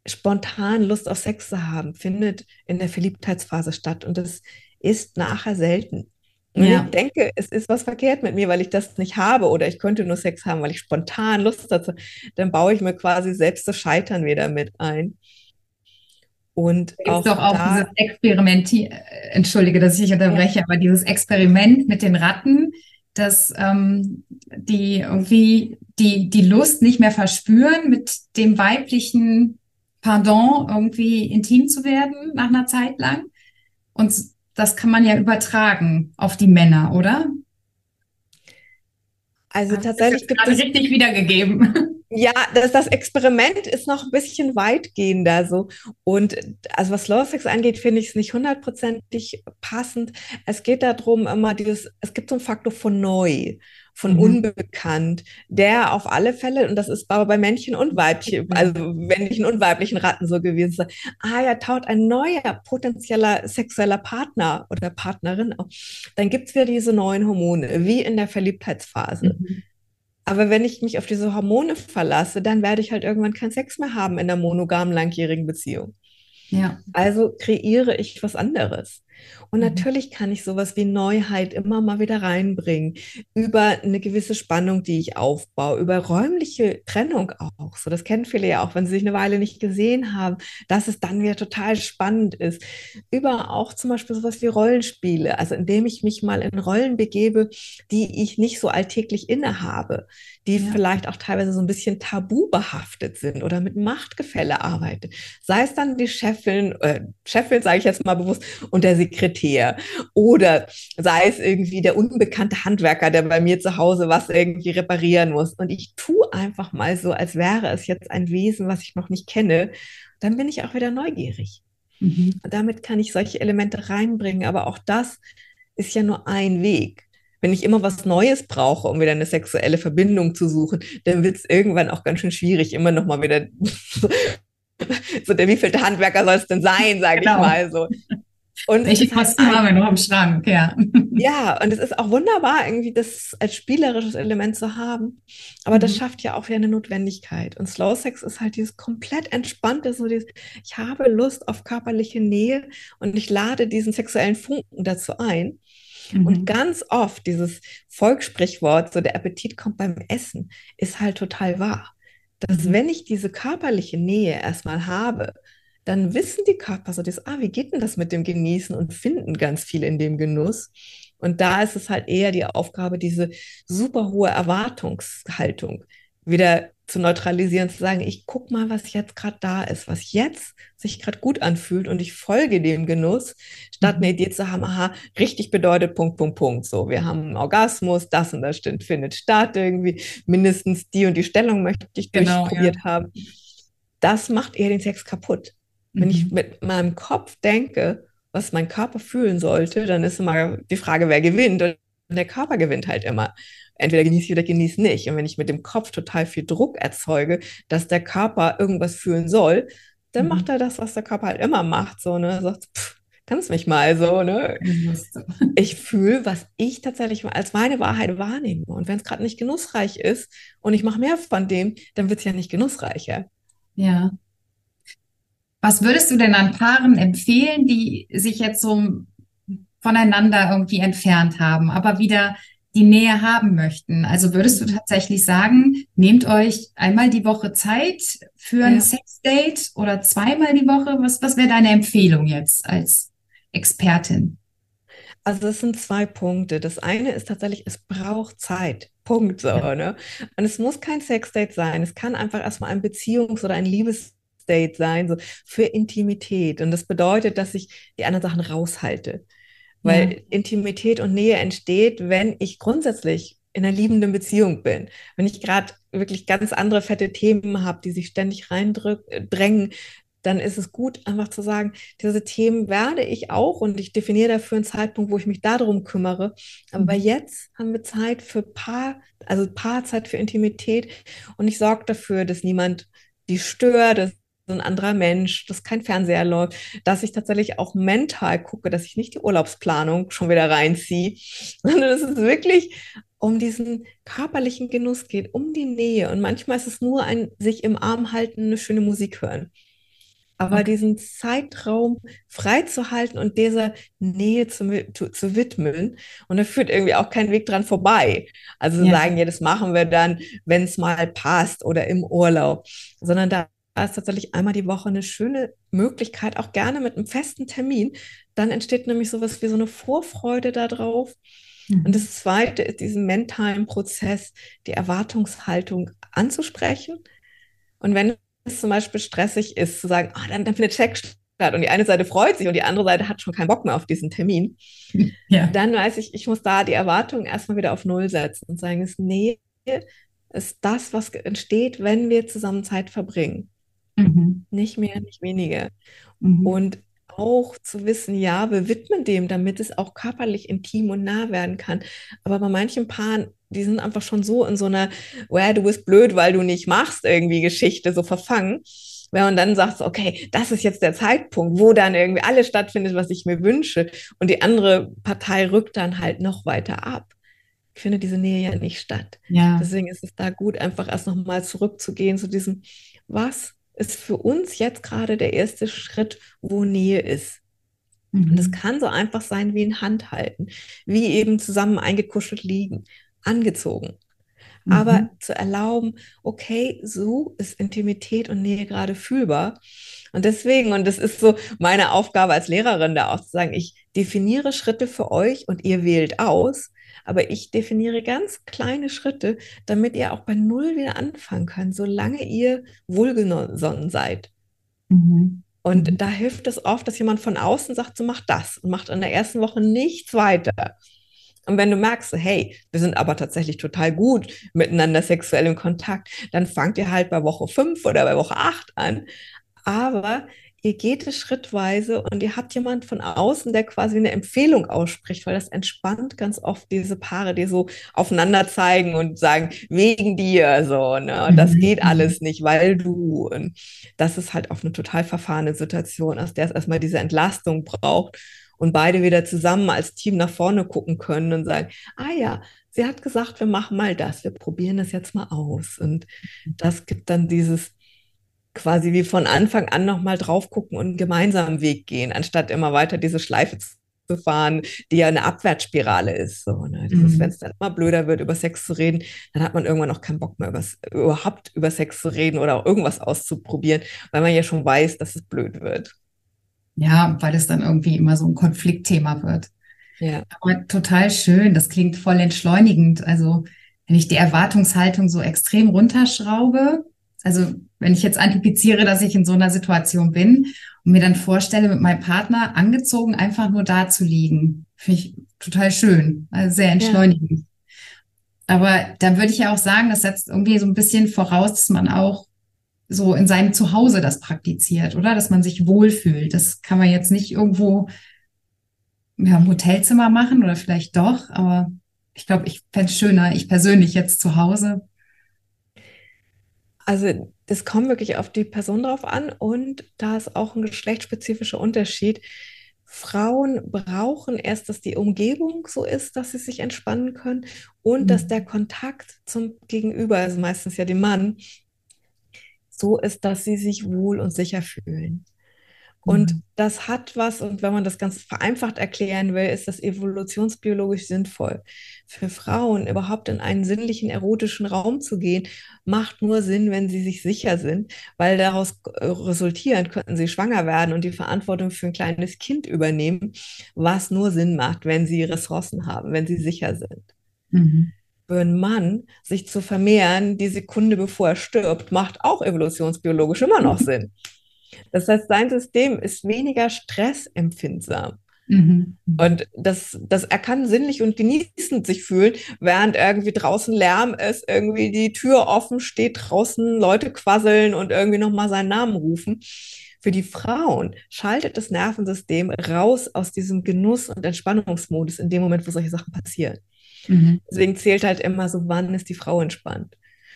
spontan Lust auf Sex zu haben, findet in der Verliebtheitsphase statt und das ist nachher selten. Und ja. ich denke, es ist was verkehrt mit mir, weil ich das nicht habe oder ich könnte nur Sex haben, weil ich spontan Lust dazu, dann baue ich mir quasi selbst das Scheitern wieder mit ein. Und da auch, doch auch da, dieses Experiment, äh, entschuldige, dass ich unterbreche, ja. aber dieses Experiment mit den Ratten, dass ähm, die irgendwie die, die Lust nicht mehr verspüren, mit dem weiblichen Pardon irgendwie intim zu werden nach einer Zeit lang. Und das kann man ja übertragen auf die Männer, oder? Also tatsächlich gibt es richtig wiedergegeben. Ja, das, das Experiment ist noch ein bisschen weitgehender so. Und also was Low Sex angeht, finde ich es nicht hundertprozentig passend. Es geht darum, immer dieses, es gibt so einen Faktor von neu von mhm. unbekannt, der auf alle Fälle, und das ist aber bei Männchen und Weibchen, also männlichen und weiblichen Ratten so gewesen, ah ja, taut ein neuer potenzieller sexueller Partner oder Partnerin auf, dann gibt es wieder diese neuen Hormone, wie in der Verliebtheitsphase. Mhm. Aber wenn ich mich auf diese Hormone verlasse, dann werde ich halt irgendwann keinen Sex mehr haben in der monogamen langjährigen Beziehung. Ja. Also kreiere ich was anderes. Und mhm. natürlich kann ich sowas wie Neuheit immer mal wieder reinbringen, über eine gewisse Spannung, die ich aufbaue, über räumliche Trennung auch. So, das kennen viele ja auch, wenn sie sich eine Weile nicht gesehen haben, dass es dann wieder total spannend ist. Über auch zum Beispiel sowas wie Rollenspiele, also indem ich mich mal in Rollen begebe, die ich nicht so alltäglich innehabe, die ja. vielleicht auch teilweise so ein bisschen tabu behaftet sind oder mit Machtgefälle arbeite. Sei es dann die Chefin, äh, Chefin sage ich jetzt mal bewusst, und der Sekretär. Oder sei es irgendwie der unbekannte Handwerker, der bei mir zu Hause was irgendwie reparieren muss. Und ich tue einfach mal so, als wäre es jetzt ein Wesen, was ich noch nicht kenne. Dann bin ich auch wieder neugierig. Mhm. Und damit kann ich solche Elemente reinbringen. Aber auch das ist ja nur ein Weg wenn ich immer was Neues brauche, um wieder eine sexuelle Verbindung zu suchen, dann wird es irgendwann auch ganz schön schwierig, immer noch mal wieder *laughs* so der wievielte Handwerker soll es denn sein, sage genau. ich mal so. Und Welche Kosten haben wir noch im Schrank, ja. Ja, und es ist auch wunderbar, irgendwie das als spielerisches Element zu haben. Aber mhm. das schafft ja auch wieder eine Notwendigkeit. Und Slow Sex ist halt dieses komplett entspannte, so dieses, ich habe Lust auf körperliche Nähe und ich lade diesen sexuellen Funken dazu ein. Mhm. Und ganz oft dieses Volkssprichwort, so der Appetit kommt beim Essen, ist halt total wahr. Dass mhm. wenn ich diese körperliche Nähe erstmal habe, dann wissen die Körper so, das, ah, wie geht denn das mit dem Genießen und finden ganz viel in dem Genuss. Und da ist es halt eher die Aufgabe, diese super hohe Erwartungshaltung wieder zu neutralisieren, zu sagen, ich guck mal, was jetzt gerade da ist, was jetzt sich gerade gut anfühlt und ich folge dem Genuss, statt eine mhm. Idee zu haben, aha, richtig bedeutet Punkt, Punkt, Punkt. So, wir haben einen Orgasmus, das und das stimmt, findet statt irgendwie, mindestens die und die Stellung möchte ich genau, durchprobiert ja. haben. Das macht eher den Sex kaputt. Wenn mhm. ich mit meinem Kopf denke, was mein Körper fühlen sollte, dann ist immer die Frage, wer gewinnt. Und der Körper gewinnt halt immer entweder genieße ich oder genieße nicht. Und wenn ich mit dem Kopf total viel Druck erzeuge, dass der Körper irgendwas fühlen soll, dann mhm. macht er das, was der Körper halt immer macht. So, ne? Sagt, pff, kannst mich mal so, ne? Ich *laughs* fühle, was ich tatsächlich als meine Wahrheit wahrnehme. Und wenn es gerade nicht genussreich ist und ich mache mehr von dem, dann wird es ja nicht genussreicher. Ja. Was würdest du denn an Paaren empfehlen, die sich jetzt so voneinander irgendwie entfernt haben, aber wieder die Nähe haben möchten? Also würdest du tatsächlich sagen, nehmt euch einmal die Woche Zeit für ein ja. Sexdate oder zweimal die Woche? Was, was wäre deine Empfehlung jetzt als Expertin? Also das sind zwei Punkte. Das eine ist tatsächlich, es braucht Zeit. Punkt so, ne? Und es muss kein Sexdate sein. Es kann einfach erstmal ein Beziehungs- oder ein Liebesdate sein, so für Intimität. Und das bedeutet, dass ich die anderen Sachen raushalte. Weil ja. Intimität und Nähe entsteht, wenn ich grundsätzlich in einer liebenden Beziehung bin. Wenn ich gerade wirklich ganz andere fette Themen habe, die sich ständig reindrängen, äh, dann ist es gut, einfach zu sagen, diese Themen werde ich auch und ich definiere dafür einen Zeitpunkt, wo ich mich darum kümmere. Aber mhm. jetzt haben wir Zeit für Paar, also Paarzeit für Intimität und ich sorge dafür, dass niemand die stört, dass ein anderer Mensch, dass kein Fernseher läuft, dass ich tatsächlich auch mental gucke, dass ich nicht die Urlaubsplanung schon wieder reinziehe, *laughs* sondern dass es wirklich um diesen körperlichen Genuss geht, um die Nähe. Und manchmal ist es nur ein sich im Arm halten, eine schöne Musik hören. Aber okay. diesen Zeitraum freizuhalten und dieser Nähe zu, zu, zu, widmen. Und da führt irgendwie auch kein Weg dran vorbei. Also ja. sagen, ja, das machen wir dann, wenn es mal passt oder im Urlaub. Sondern da ist tatsächlich einmal die Woche eine schöne Möglichkeit, auch gerne mit einem festen Termin. Dann entsteht nämlich sowas wie so eine Vorfreude darauf. Mhm. Und das Zweite ist diesen mentalen Prozess, die Erwartungshaltung anzusprechen. Und wenn es zum Beispiel stressig ist, zu sagen, oh, dann, dann findet Check statt und die eine Seite freut sich und die andere Seite hat schon keinen Bock mehr auf diesen Termin, *laughs* ja. dann weiß ich, ich muss da die Erwartungen erstmal wieder auf Null setzen und sagen, es nee, ist das, was entsteht, wenn wir zusammen Zeit verbringen. Mhm. Nicht mehr, nicht weniger. Mhm. Und auch zu wissen, ja, wir widmen dem, damit es auch körperlich intim und nah werden kann. Aber bei manchen Paaren, die sind einfach schon so in so einer, well, du bist blöd, weil du nicht machst, irgendwie Geschichte so verfangen. Wenn man dann sagt, okay, das ist jetzt der Zeitpunkt, wo dann irgendwie alles stattfindet, was ich mir wünsche, und die andere Partei rückt dann halt noch weiter ab. Ich finde diese Nähe ja nicht statt. Ja. Deswegen ist es da gut, einfach erst nochmal zurückzugehen zu diesem, was ist für uns jetzt gerade der erste Schritt, wo Nähe ist. Mhm. Und es kann so einfach sein wie ein Handhalten, wie eben zusammen eingekuschelt liegen, angezogen. Mhm. Aber zu erlauben, okay, so ist Intimität und Nähe gerade fühlbar. Und deswegen, und das ist so meine Aufgabe als Lehrerin da auch zu sagen, ich definiere Schritte für euch und ihr wählt aus. Aber ich definiere ganz kleine Schritte, damit ihr auch bei Null wieder anfangen könnt, solange ihr wohlgesonnen seid. Mhm. Und mhm. da hilft es oft, dass jemand von außen sagt, so mach das und macht in der ersten Woche nichts weiter. Und wenn du merkst, hey, wir sind aber tatsächlich total gut miteinander sexuell in Kontakt, dann fangt ihr halt bei Woche fünf oder bei Woche acht an. Aber ihr geht es schrittweise und ihr habt jemand von außen, der quasi eine Empfehlung ausspricht, weil das entspannt ganz oft diese Paare, die so aufeinander zeigen und sagen, wegen dir, so, ne, und das mhm. geht alles nicht, weil du. Und das ist halt auf eine total verfahrene Situation, aus der es erstmal diese Entlastung braucht und beide wieder zusammen als Team nach vorne gucken können und sagen, ah ja, sie hat gesagt, wir machen mal das, wir probieren das jetzt mal aus. Und das gibt dann dieses, quasi wie von Anfang an nochmal drauf gucken und einen gemeinsamen Weg gehen, anstatt immer weiter diese Schleife zu fahren, die ja eine Abwärtsspirale ist. So, ne? mhm. Wenn es dann immer blöder wird, über Sex zu reden, dann hat man irgendwann auch keinen Bock mehr, übers, überhaupt über Sex zu reden oder auch irgendwas auszuprobieren, weil man ja schon weiß, dass es blöd wird. Ja, weil es dann irgendwie immer so ein Konfliktthema wird. Ja. Aber total schön, das klingt voll entschleunigend. Also, wenn ich die Erwartungshaltung so extrem runterschraube, also wenn ich jetzt antipiziere, dass ich in so einer Situation bin und mir dann vorstelle, mit meinem Partner angezogen einfach nur da zu liegen, finde ich total schön, also sehr entschleunigend. Ja. Aber da würde ich ja auch sagen, das setzt irgendwie so ein bisschen voraus, dass man auch so in seinem Zuhause das praktiziert, oder? Dass man sich wohlfühlt. Das kann man jetzt nicht irgendwo ja, im Hotelzimmer machen oder vielleicht doch, aber ich glaube, ich fände es schöner, ich persönlich jetzt zu Hause, also das kommt wirklich auf die Person drauf an und da ist auch ein geschlechtsspezifischer Unterschied. Frauen brauchen erst, dass die Umgebung so ist, dass sie sich entspannen können und mhm. dass der Kontakt zum Gegenüber, also meistens ja dem Mann, so ist, dass sie sich wohl und sicher fühlen. Und mhm. das hat was, und wenn man das ganz vereinfacht erklären will, ist das evolutionsbiologisch sinnvoll. Für Frauen überhaupt in einen sinnlichen, erotischen Raum zu gehen, macht nur Sinn, wenn sie sich sicher sind, weil daraus resultierend könnten sie schwanger werden und die Verantwortung für ein kleines Kind übernehmen, was nur Sinn macht, wenn sie Ressourcen haben, wenn sie sicher sind. Mhm für einen Mann, sich zu vermehren, die Sekunde bevor er stirbt, macht auch evolutionsbiologisch immer noch *laughs* Sinn. Das heißt, sein System ist weniger stressempfindsam. Mhm. Und das, das, er kann sinnlich und genießend sich fühlen, während irgendwie draußen Lärm ist, irgendwie die Tür offen steht, draußen Leute quasseln und irgendwie nochmal seinen Namen rufen. Für die Frauen schaltet das Nervensystem raus aus diesem Genuss- und Entspannungsmodus in dem Moment, wo solche Sachen passieren. Mhm. Deswegen zählt halt immer so, wann ist die Frau entspannt.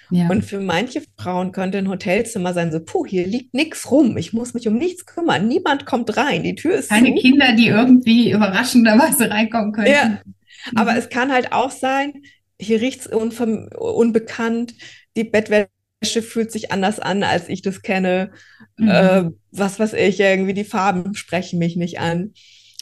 Ja. Und für manche Frauen könnte ein Hotelzimmer sein, so, puh, hier liegt nichts rum, ich muss mich um nichts kümmern, niemand kommt rein, die Tür ist Keine zu. Kinder, die irgendwie überraschenderweise reinkommen können. Ja. Mhm. Aber es kann halt auch sein, hier riecht es unbekannt, die Bettwäsche fühlt sich anders an, als ich das kenne. Mhm. Äh, was weiß ich, irgendwie die Farben sprechen mich nicht an.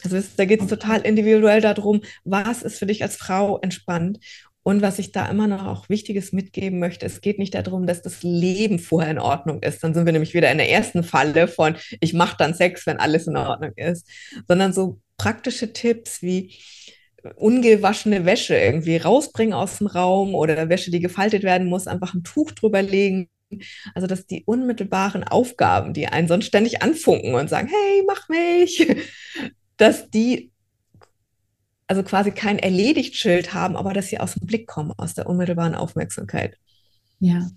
Also es, da geht es total individuell darum, was ist für dich als Frau entspannt. Und was ich da immer noch auch Wichtiges mitgeben möchte, es geht nicht darum, dass das Leben vorher in Ordnung ist. Dann sind wir nämlich wieder in der ersten Falle von, ich mache dann Sex, wenn alles in Ordnung ist, sondern so praktische Tipps wie ungewaschene Wäsche irgendwie rausbringen aus dem Raum oder Wäsche, die gefaltet werden muss, einfach ein Tuch drüber legen. Also, dass die unmittelbaren Aufgaben, die einen sonst ständig anfunken und sagen, hey, mach mich, *laughs* dass die also quasi kein Erledigt-Schild haben, aber dass sie aus dem Blick kommen, aus der unmittelbaren Aufmerksamkeit. Ja.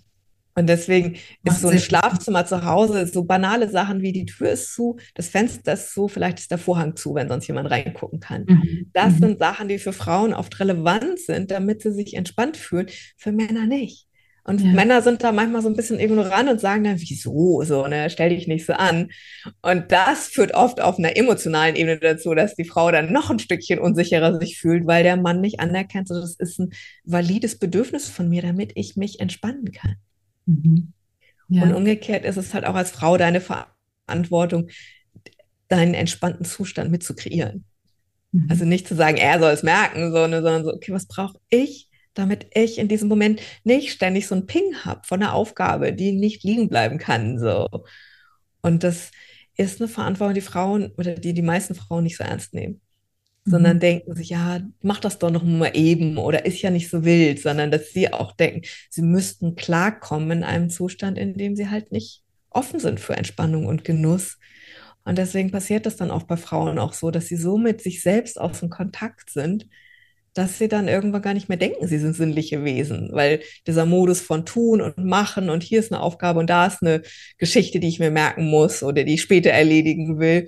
Und deswegen Macht ist so ein Schlafzimmer zu Hause, so banale Sachen wie die Tür ist zu, das Fenster ist zu, vielleicht ist der Vorhang zu, wenn sonst jemand reingucken kann. Mhm. Das mhm. sind Sachen, die für Frauen oft relevant sind, damit sie sich entspannt fühlen, für Männer nicht. Und ja. Männer sind da manchmal so ein bisschen ignorant und sagen dann, wieso, so, ne, stell dich nicht so an. Und das führt oft auf einer emotionalen Ebene dazu, dass die Frau dann noch ein Stückchen unsicherer sich fühlt, weil der Mann nicht anerkennt, so, das ist ein valides Bedürfnis von mir, damit ich mich entspannen kann. Mhm. Ja. Und umgekehrt ist es halt auch als Frau deine Verantwortung, deinen entspannten Zustand mit zu kreieren. Mhm. Also nicht zu sagen, er soll es merken, sondern so, okay, was brauche ich, damit ich in diesem Moment nicht ständig so ein Ping habe von einer Aufgabe, die nicht liegen bleiben kann. So. Und das ist eine Verantwortung, die Frauen oder die die meisten Frauen nicht so ernst nehmen, mhm. sondern denken sich, ja, mach das doch noch mal eben oder ist ja nicht so wild, sondern dass sie auch denken, sie müssten klarkommen in einem Zustand, in dem sie halt nicht offen sind für Entspannung und Genuss. Und deswegen passiert das dann auch bei Frauen auch so, dass sie so mit sich selbst aus dem Kontakt sind, dass sie dann irgendwann gar nicht mehr denken, sie sind sinnliche Wesen, weil dieser Modus von tun und machen und hier ist eine Aufgabe und da ist eine Geschichte, die ich mir merken muss oder die ich später erledigen will,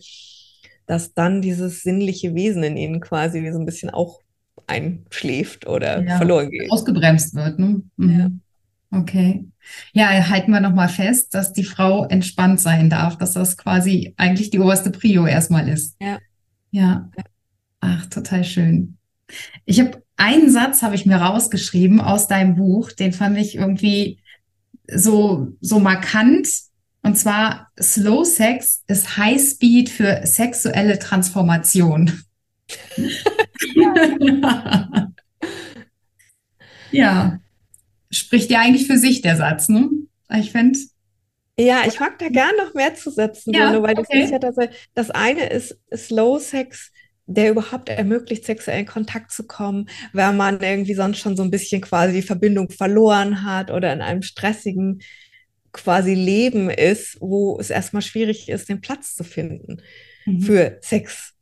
dass dann dieses sinnliche Wesen in ihnen quasi wie so ein bisschen auch einschläft oder ja, verloren geht. Ausgebremst wird. Ne? Mhm. Ja. Okay. Ja, halten wir nochmal fest, dass die Frau entspannt sein darf, dass das quasi eigentlich die oberste Prio erstmal ist. Ja. Ja. Ach, total schön. Ich habe einen Satz habe ich mir rausgeschrieben aus deinem Buch, den fand ich irgendwie so so markant und zwar Slow Sex ist High Speed für sexuelle Transformation. *laughs* ja. Spricht ja eigentlich für sich der Satz, ne? Ich finde ja, ich mag da gern noch mehr zu setzen, ja, weil okay. das ist ja das, das eine ist Slow Sex der überhaupt ermöglicht, sexuellen Kontakt zu kommen, wenn man irgendwie sonst schon so ein bisschen quasi die Verbindung verloren hat oder in einem stressigen quasi Leben ist, wo es erstmal schwierig ist, den Platz zu finden mhm. für Sex.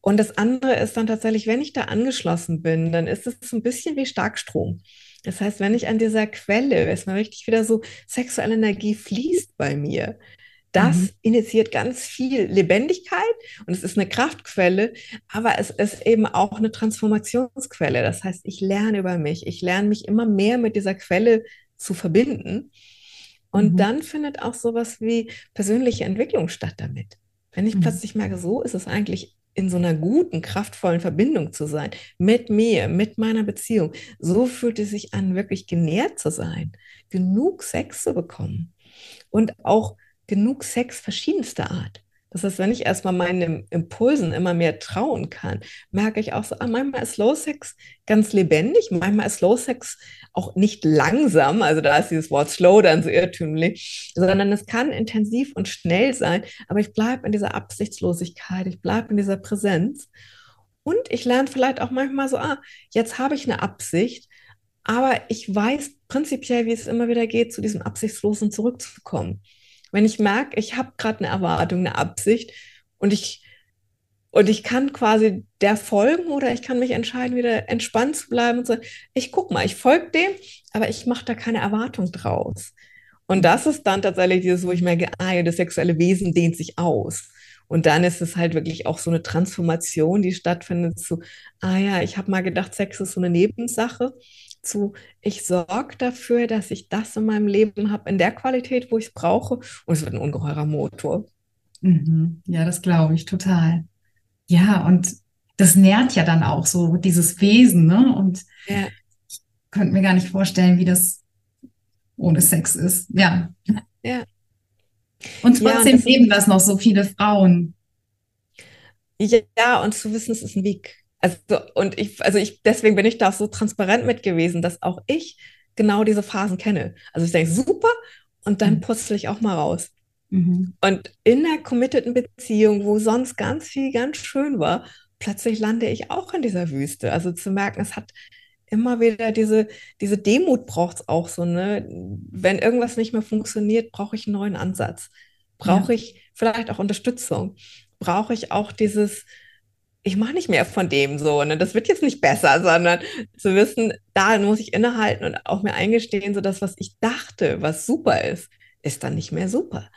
Und das andere ist dann tatsächlich, wenn ich da angeschlossen bin, dann ist es so ein bisschen wie Starkstrom. Das heißt, wenn ich an dieser Quelle, erstmal richtig wieder so sexuelle Energie fließt bei mir, das mhm. initiiert ganz viel Lebendigkeit und es ist eine Kraftquelle, aber es ist eben auch eine Transformationsquelle. Das heißt, ich lerne über mich, ich lerne mich immer mehr mit dieser Quelle zu verbinden. Und mhm. dann findet auch sowas wie persönliche Entwicklung statt damit. Wenn ich mhm. plötzlich merke, so ist es eigentlich in so einer guten, kraftvollen Verbindung zu sein, mit mir, mit meiner Beziehung. So fühlt es sich an, wirklich genährt zu sein, genug Sex zu bekommen und auch genug Sex verschiedenster Art. Das heißt, wenn ich erstmal meinen Impulsen immer mehr trauen kann, merke ich auch so, ah, manchmal ist Slow Sex ganz lebendig, manchmal ist Slow Sex auch nicht langsam, also da ist dieses Wort slow dann so irrtümlich, sondern es kann intensiv und schnell sein, aber ich bleibe in dieser Absichtslosigkeit, ich bleibe in dieser Präsenz und ich lerne vielleicht auch manchmal so, ah, jetzt habe ich eine Absicht, aber ich weiß prinzipiell, wie es immer wieder geht, zu diesem Absichtslosen zurückzukommen. Wenn ich merke, ich habe gerade eine Erwartung, eine Absicht und ich und ich kann quasi der folgen oder ich kann mich entscheiden, wieder entspannt zu bleiben und sagen, ich guck mal, ich folge dem, aber ich mache da keine Erwartung draus. Und das ist dann tatsächlich dieses, wo ich merke, ah, das sexuelle Wesen dehnt sich aus. Und dann ist es halt wirklich auch so eine Transformation, die stattfindet zu, ah ja, ich habe mal gedacht, Sex ist so eine Nebensache zu, ich sorge dafür, dass ich das in meinem Leben habe, in der Qualität, wo ich es brauche. Und es wird ein ungeheurer Motor. Mhm. Ja, das glaube ich total. Ja, und das nährt ja dann auch so dieses Wesen, ne? Und ja. ich könnte mir gar nicht vorstellen, wie das ohne Sex ist. Ja. Ja. Und trotzdem ja, leben das noch so viele Frauen. Ja, und zu wissen, es ist ein Weg. Also, und ich, also ich, deswegen bin ich da so transparent mit gewesen, dass auch ich genau diese Phasen kenne. Also ich denke, super, und dann mhm. putzel ich auch mal raus. Mhm. Und in einer committeden Beziehung, wo sonst ganz viel ganz schön war, plötzlich lande ich auch in dieser Wüste. Also zu merken, es hat immer wieder diese, diese Demut braucht es auch so, ne? Wenn irgendwas nicht mehr funktioniert, brauche ich einen neuen Ansatz. Brauche ja. ich vielleicht auch Unterstützung. Brauche ich auch dieses, ich mache nicht mehr von dem so, ne? Das wird jetzt nicht besser, sondern zu wissen, da muss ich innehalten und auch mir eingestehen, so das, was ich dachte, was super ist, ist dann nicht mehr super.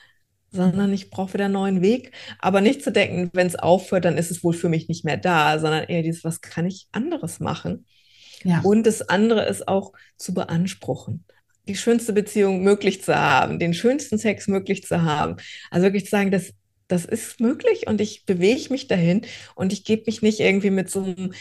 Sondern ich brauche wieder einen neuen Weg. Aber nicht zu denken, wenn es aufhört, dann ist es wohl für mich nicht mehr da, sondern eher dieses, was kann ich anderes machen? Ja. Und das andere ist auch zu beanspruchen die schönste Beziehung möglich zu haben, den schönsten Sex möglich zu haben. Also wirklich zu sagen, das das ist möglich und ich bewege mich dahin und ich gebe mich nicht irgendwie mit so einem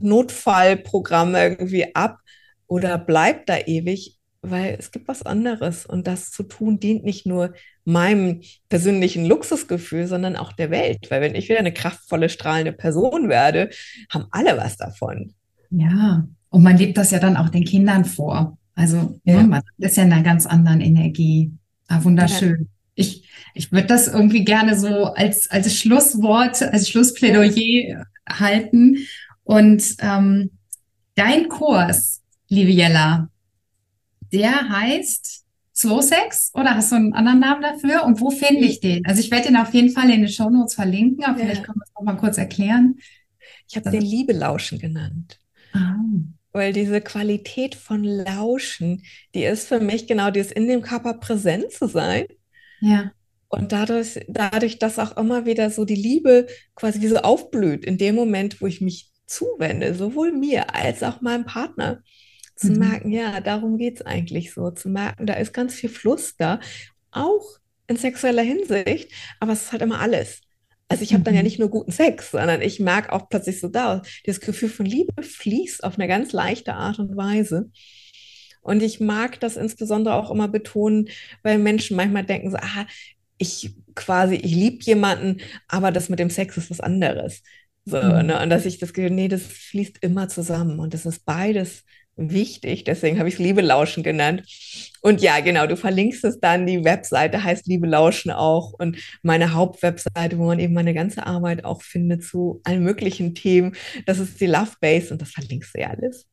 Notfallprogramm irgendwie ab oder bleib da ewig, weil es gibt was anderes und das zu tun dient nicht nur meinem persönlichen Luxusgefühl, sondern auch der Welt, weil wenn ich wieder eine kraftvolle, strahlende Person werde, haben alle was davon. Ja, und man lebt das ja dann auch den Kindern vor. Also ja. Ne, man ist ja in einer ganz anderen Energie. Ah, wunderschön. Ja ich, ich würde das irgendwie gerne so als, als Schlusswort, als Schlussplädoyer halten. Und ähm, dein Kurs, liebe Jella, der heißt Slow Sex oder hast du einen anderen Namen dafür? Und wo finde ich den? Also ich werde den auf jeden Fall in den Show Notes verlinken, aber ja. vielleicht können wir es noch mal kurz erklären. Ich habe den Liebe Lauschen genannt. Ah. Weil diese Qualität von Lauschen, die ist für mich genau dieses in dem Körper präsent zu sein ja. Und dadurch, dadurch, dass auch immer wieder so die Liebe quasi wie so aufblüht, in dem Moment, wo ich mich zuwende, sowohl mir als auch meinem Partner, zu mhm. merken, ja, darum geht es eigentlich so, zu merken, da ist ganz viel Fluss da, auch in sexueller Hinsicht, aber es ist halt immer alles. Also ich habe dann ja mhm. nicht nur guten Sex, sondern ich merke auch plötzlich so da, das Gefühl von Liebe fließt auf eine ganz leichte Art und Weise. Und ich mag das insbesondere auch immer betonen, weil Menschen manchmal denken so, ah, ich quasi, ich liebe jemanden, aber das mit dem Sex ist was anderes. So, mhm. ne? Und dass ich das Gefühl, nee, das fließt immer zusammen und das ist beides wichtig. Deswegen habe ich es Liebe Lauschen genannt. Und ja, genau, du verlinkst es dann. Die Webseite heißt Liebe Lauschen auch und meine Hauptwebseite, wo man eben meine ganze Arbeit auch findet zu allen möglichen Themen. Das ist die Love Base und das verlinkst du ja alles.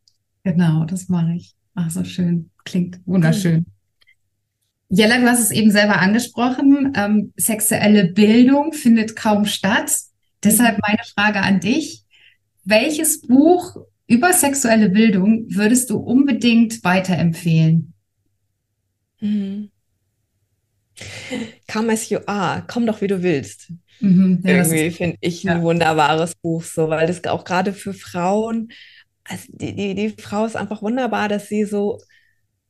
Genau, das mache ich. Ach, so schön. Klingt wunderschön. Jella, du hast es eben selber angesprochen. Ähm, sexuelle Bildung findet kaum statt. Deshalb meine Frage an dich. Welches Buch über sexuelle Bildung würdest du unbedingt weiterempfehlen? Mhm. Come as you are, komm doch wie du willst. Mhm, ja, Irgendwie finde ich ein wunderbares Buch, so, weil das auch gerade für Frauen also die, die, die Frau ist einfach wunderbar, dass sie so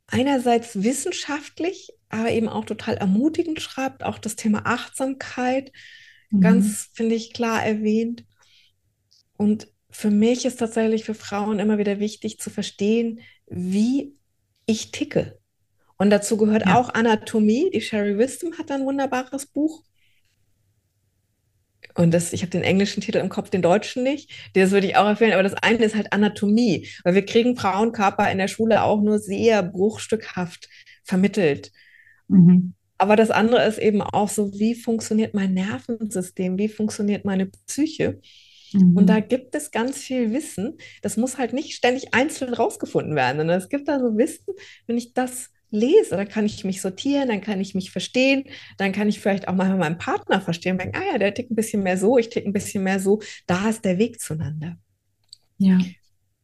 einerseits wissenschaftlich, aber eben auch total ermutigend schreibt, auch das Thema Achtsamkeit mhm. ganz, finde ich, klar erwähnt. Und für mich ist tatsächlich für Frauen immer wieder wichtig zu verstehen, wie ich ticke. Und dazu gehört ja. auch Anatomie. Die Sherry Wisdom hat ein wunderbares Buch. Und das, ich habe den englischen Titel im Kopf, den deutschen nicht. Das würde ich auch empfehlen. Aber das eine ist halt Anatomie, weil wir kriegen Frauenkörper in der Schule auch nur sehr bruchstückhaft vermittelt. Mhm. Aber das andere ist eben auch so, wie funktioniert mein Nervensystem? Wie funktioniert meine Psyche? Mhm. Und da gibt es ganz viel Wissen. Das muss halt nicht ständig einzeln rausgefunden werden, sondern es gibt da so Wissen, wenn ich das lese, dann kann ich mich sortieren, dann kann ich mich verstehen, dann kann ich vielleicht auch mal meinen Partner verstehen und denken, ah ja, der tickt ein bisschen mehr so, ich ticke ein bisschen mehr so. Da ist der Weg zueinander. Ja.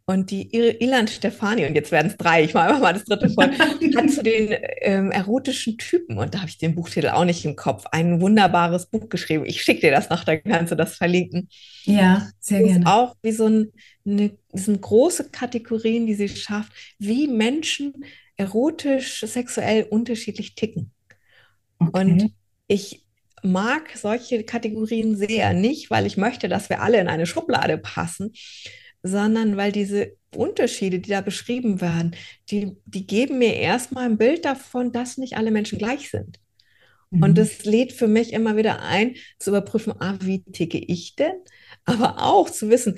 Und die Ilan Stefani, und jetzt werden es drei, ich mache einfach mal das dritte vor, *laughs* hat zu den ähm, erotischen Typen, und da habe ich den Buchtitel auch nicht im Kopf, ein wunderbares Buch geschrieben. Ich schicke dir das noch, dann kannst du das verlinken. Ja, sehr gerne. Ist auch wie so ein, eine, sind große Kategorien, die sie schafft, wie Menschen erotisch, sexuell unterschiedlich ticken. Okay. Und ich mag solche Kategorien sehr, nicht weil ich möchte, dass wir alle in eine Schublade passen, sondern weil diese Unterschiede, die da beschrieben werden, die, die geben mir erstmal ein Bild davon, dass nicht alle Menschen gleich sind. Mhm. Und das lädt für mich immer wieder ein, zu überprüfen, ah, wie ticke ich denn? Aber auch zu wissen,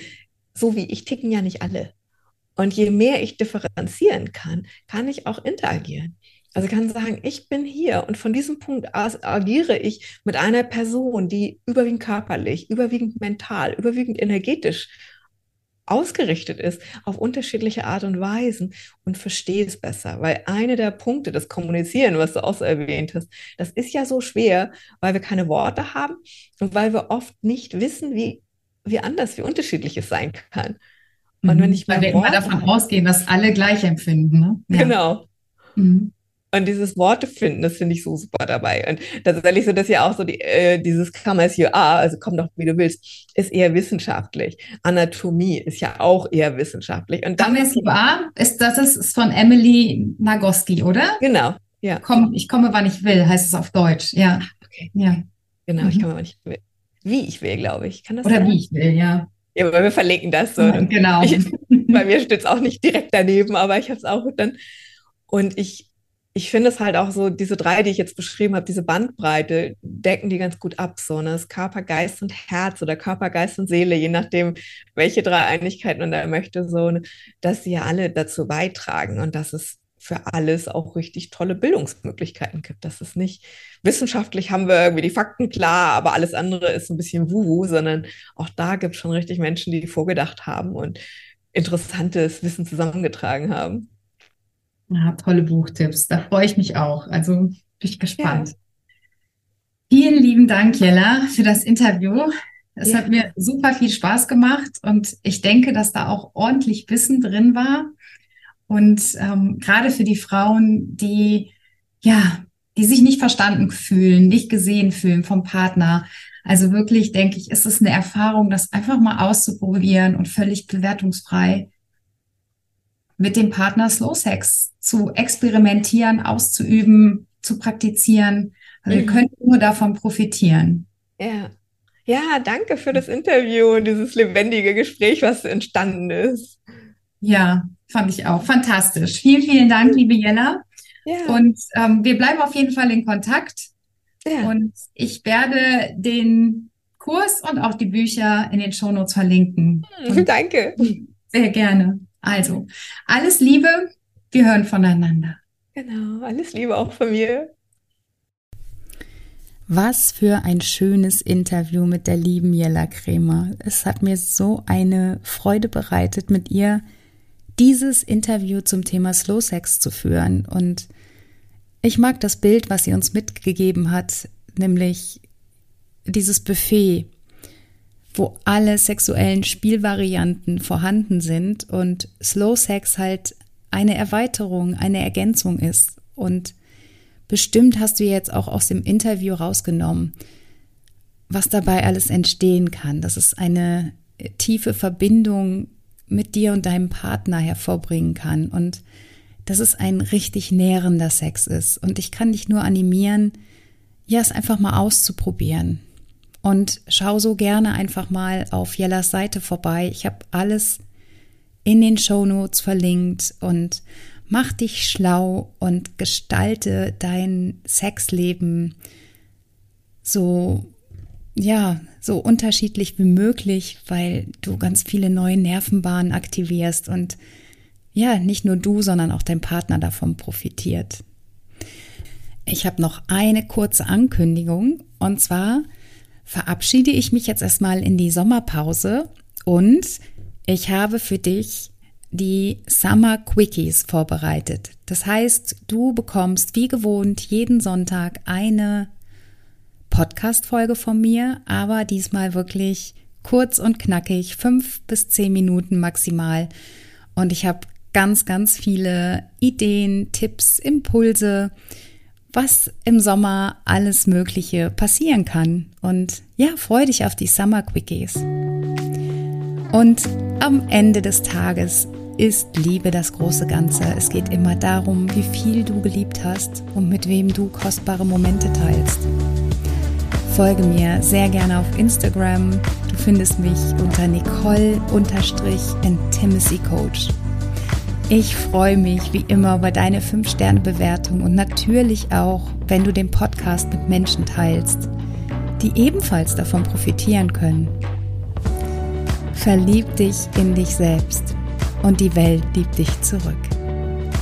so wie ich ticken ja nicht alle. Und je mehr ich differenzieren kann, kann ich auch interagieren. Also kann sagen, ich bin hier und von diesem Punkt aus agiere ich mit einer Person, die überwiegend körperlich, überwiegend mental, überwiegend energetisch ausgerichtet ist auf unterschiedliche Art und Weisen und verstehe es besser. Weil eine der Punkte, das Kommunizieren, was du auch so erwähnt hast, das ist ja so schwer, weil wir keine Worte haben und weil wir oft nicht wissen, wie, wie anders, wie unterschiedlich es sein kann. Und wenn ich weil wir Worte immer davon ausgehen, dass alle gleich empfinden. Ne? Ja. Genau. Mhm. Und dieses Worte finden, das finde ich so super dabei. Und tatsächlich so, dass ja auch so die, äh, dieses Come as you are, also komm doch, wie du willst, ist eher wissenschaftlich. Anatomie ist ja auch eher wissenschaftlich. Und Come as you are, ist, das ist von Emily Nagoski, oder? Genau, ja. Komm, ich komme, wann ich will, heißt es auf Deutsch, ja. Ah, okay. Ja. Genau, mhm. ich komme, wann ich will. Wie ich will, glaube ich. Kann das Oder sein? wie ich will, ja. Ja, aber wir verlinken das so. Genau. Ich, bei mir steht es auch nicht direkt daneben, aber ich habe es auch dann. Und ich, ich finde es halt auch so, diese drei, die ich jetzt beschrieben habe, diese Bandbreite, decken die ganz gut ab. So, ne? Das Körper, Geist und Herz oder Körper, Geist und Seele, je nachdem, welche drei Einigkeiten man da möchte, so, ne? dass sie ja alle dazu beitragen und dass es für alles auch richtig tolle Bildungsmöglichkeiten gibt. Das ist nicht wissenschaftlich haben wir irgendwie die Fakten klar, aber alles andere ist ein bisschen wuhu, sondern auch da gibt es schon richtig Menschen, die vorgedacht haben und interessantes Wissen zusammengetragen haben. Ja, tolle Buchtipps. Da freue ich mich auch. Also bin ich gespannt. Ja. Vielen lieben Dank, Jella, für das Interview. Es ja. hat mir super viel Spaß gemacht und ich denke, dass da auch ordentlich Wissen drin war. Und ähm, gerade für die Frauen, die ja, die sich nicht verstanden fühlen, nicht gesehen fühlen vom Partner. Also wirklich, denke ich, ist es eine Erfahrung, das einfach mal auszuprobieren und völlig bewertungsfrei mit dem Partner Slow Sex zu experimentieren, auszuüben, zu praktizieren. Also mhm. wir können nur davon profitieren. Ja. Ja, danke für das Interview und dieses lebendige Gespräch, was entstanden ist. Ja, fand ich auch fantastisch. Vielen, vielen Dank, liebe Jella. Ja. Und ähm, wir bleiben auf jeden Fall in Kontakt. Ja. Und ich werde den Kurs und auch die Bücher in den Shownotes verlinken. Und Danke. Sehr gerne. Also, alles Liebe. Wir hören voneinander. Genau, alles Liebe auch von mir. Was für ein schönes Interview mit der lieben Jella Kremer. Es hat mir so eine Freude bereitet, mit ihr dieses Interview zum Thema Slow Sex zu führen. Und ich mag das Bild, was sie uns mitgegeben hat, nämlich dieses Buffet, wo alle sexuellen Spielvarianten vorhanden sind und Slow Sex halt eine Erweiterung, eine Ergänzung ist. Und bestimmt hast du jetzt auch aus dem Interview rausgenommen, was dabei alles entstehen kann, dass es eine tiefe Verbindung mit dir und deinem Partner hervorbringen kann und dass es ein richtig nährender Sex ist. Und ich kann dich nur animieren, ja, es einfach mal auszuprobieren. Und schau so gerne einfach mal auf Jellas Seite vorbei. Ich habe alles in den Show Notes verlinkt und mach dich schlau und gestalte dein Sexleben so, ja, so unterschiedlich wie möglich, weil du ganz viele neue Nervenbahnen aktivierst und ja, nicht nur du, sondern auch dein Partner davon profitiert. Ich habe noch eine kurze Ankündigung und zwar verabschiede ich mich jetzt erstmal in die Sommerpause und ich habe für dich die Summer Quickies vorbereitet. Das heißt, du bekommst wie gewohnt jeden Sonntag eine Podcast-Folge von mir, aber diesmal wirklich kurz und knackig, fünf bis zehn Minuten maximal. Und ich habe ganz, ganz viele Ideen, Tipps, Impulse, was im Sommer alles Mögliche passieren kann. Und ja, freu dich auf die Summer Quickies. Und am Ende des Tages ist Liebe das große Ganze. Es geht immer darum, wie viel du geliebt hast und mit wem du kostbare Momente teilst. Folge mir sehr gerne auf Instagram. Du findest mich unter Nicole-Intimacy Coach. Ich freue mich wie immer über deine 5-Sterne-Bewertung und natürlich auch, wenn du den Podcast mit Menschen teilst, die ebenfalls davon profitieren können. Verlieb dich in dich selbst und die Welt liebt dich zurück.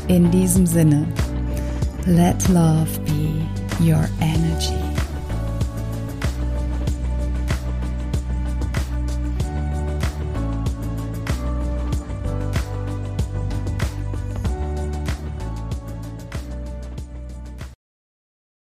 In diesem Sinne, let love be your end.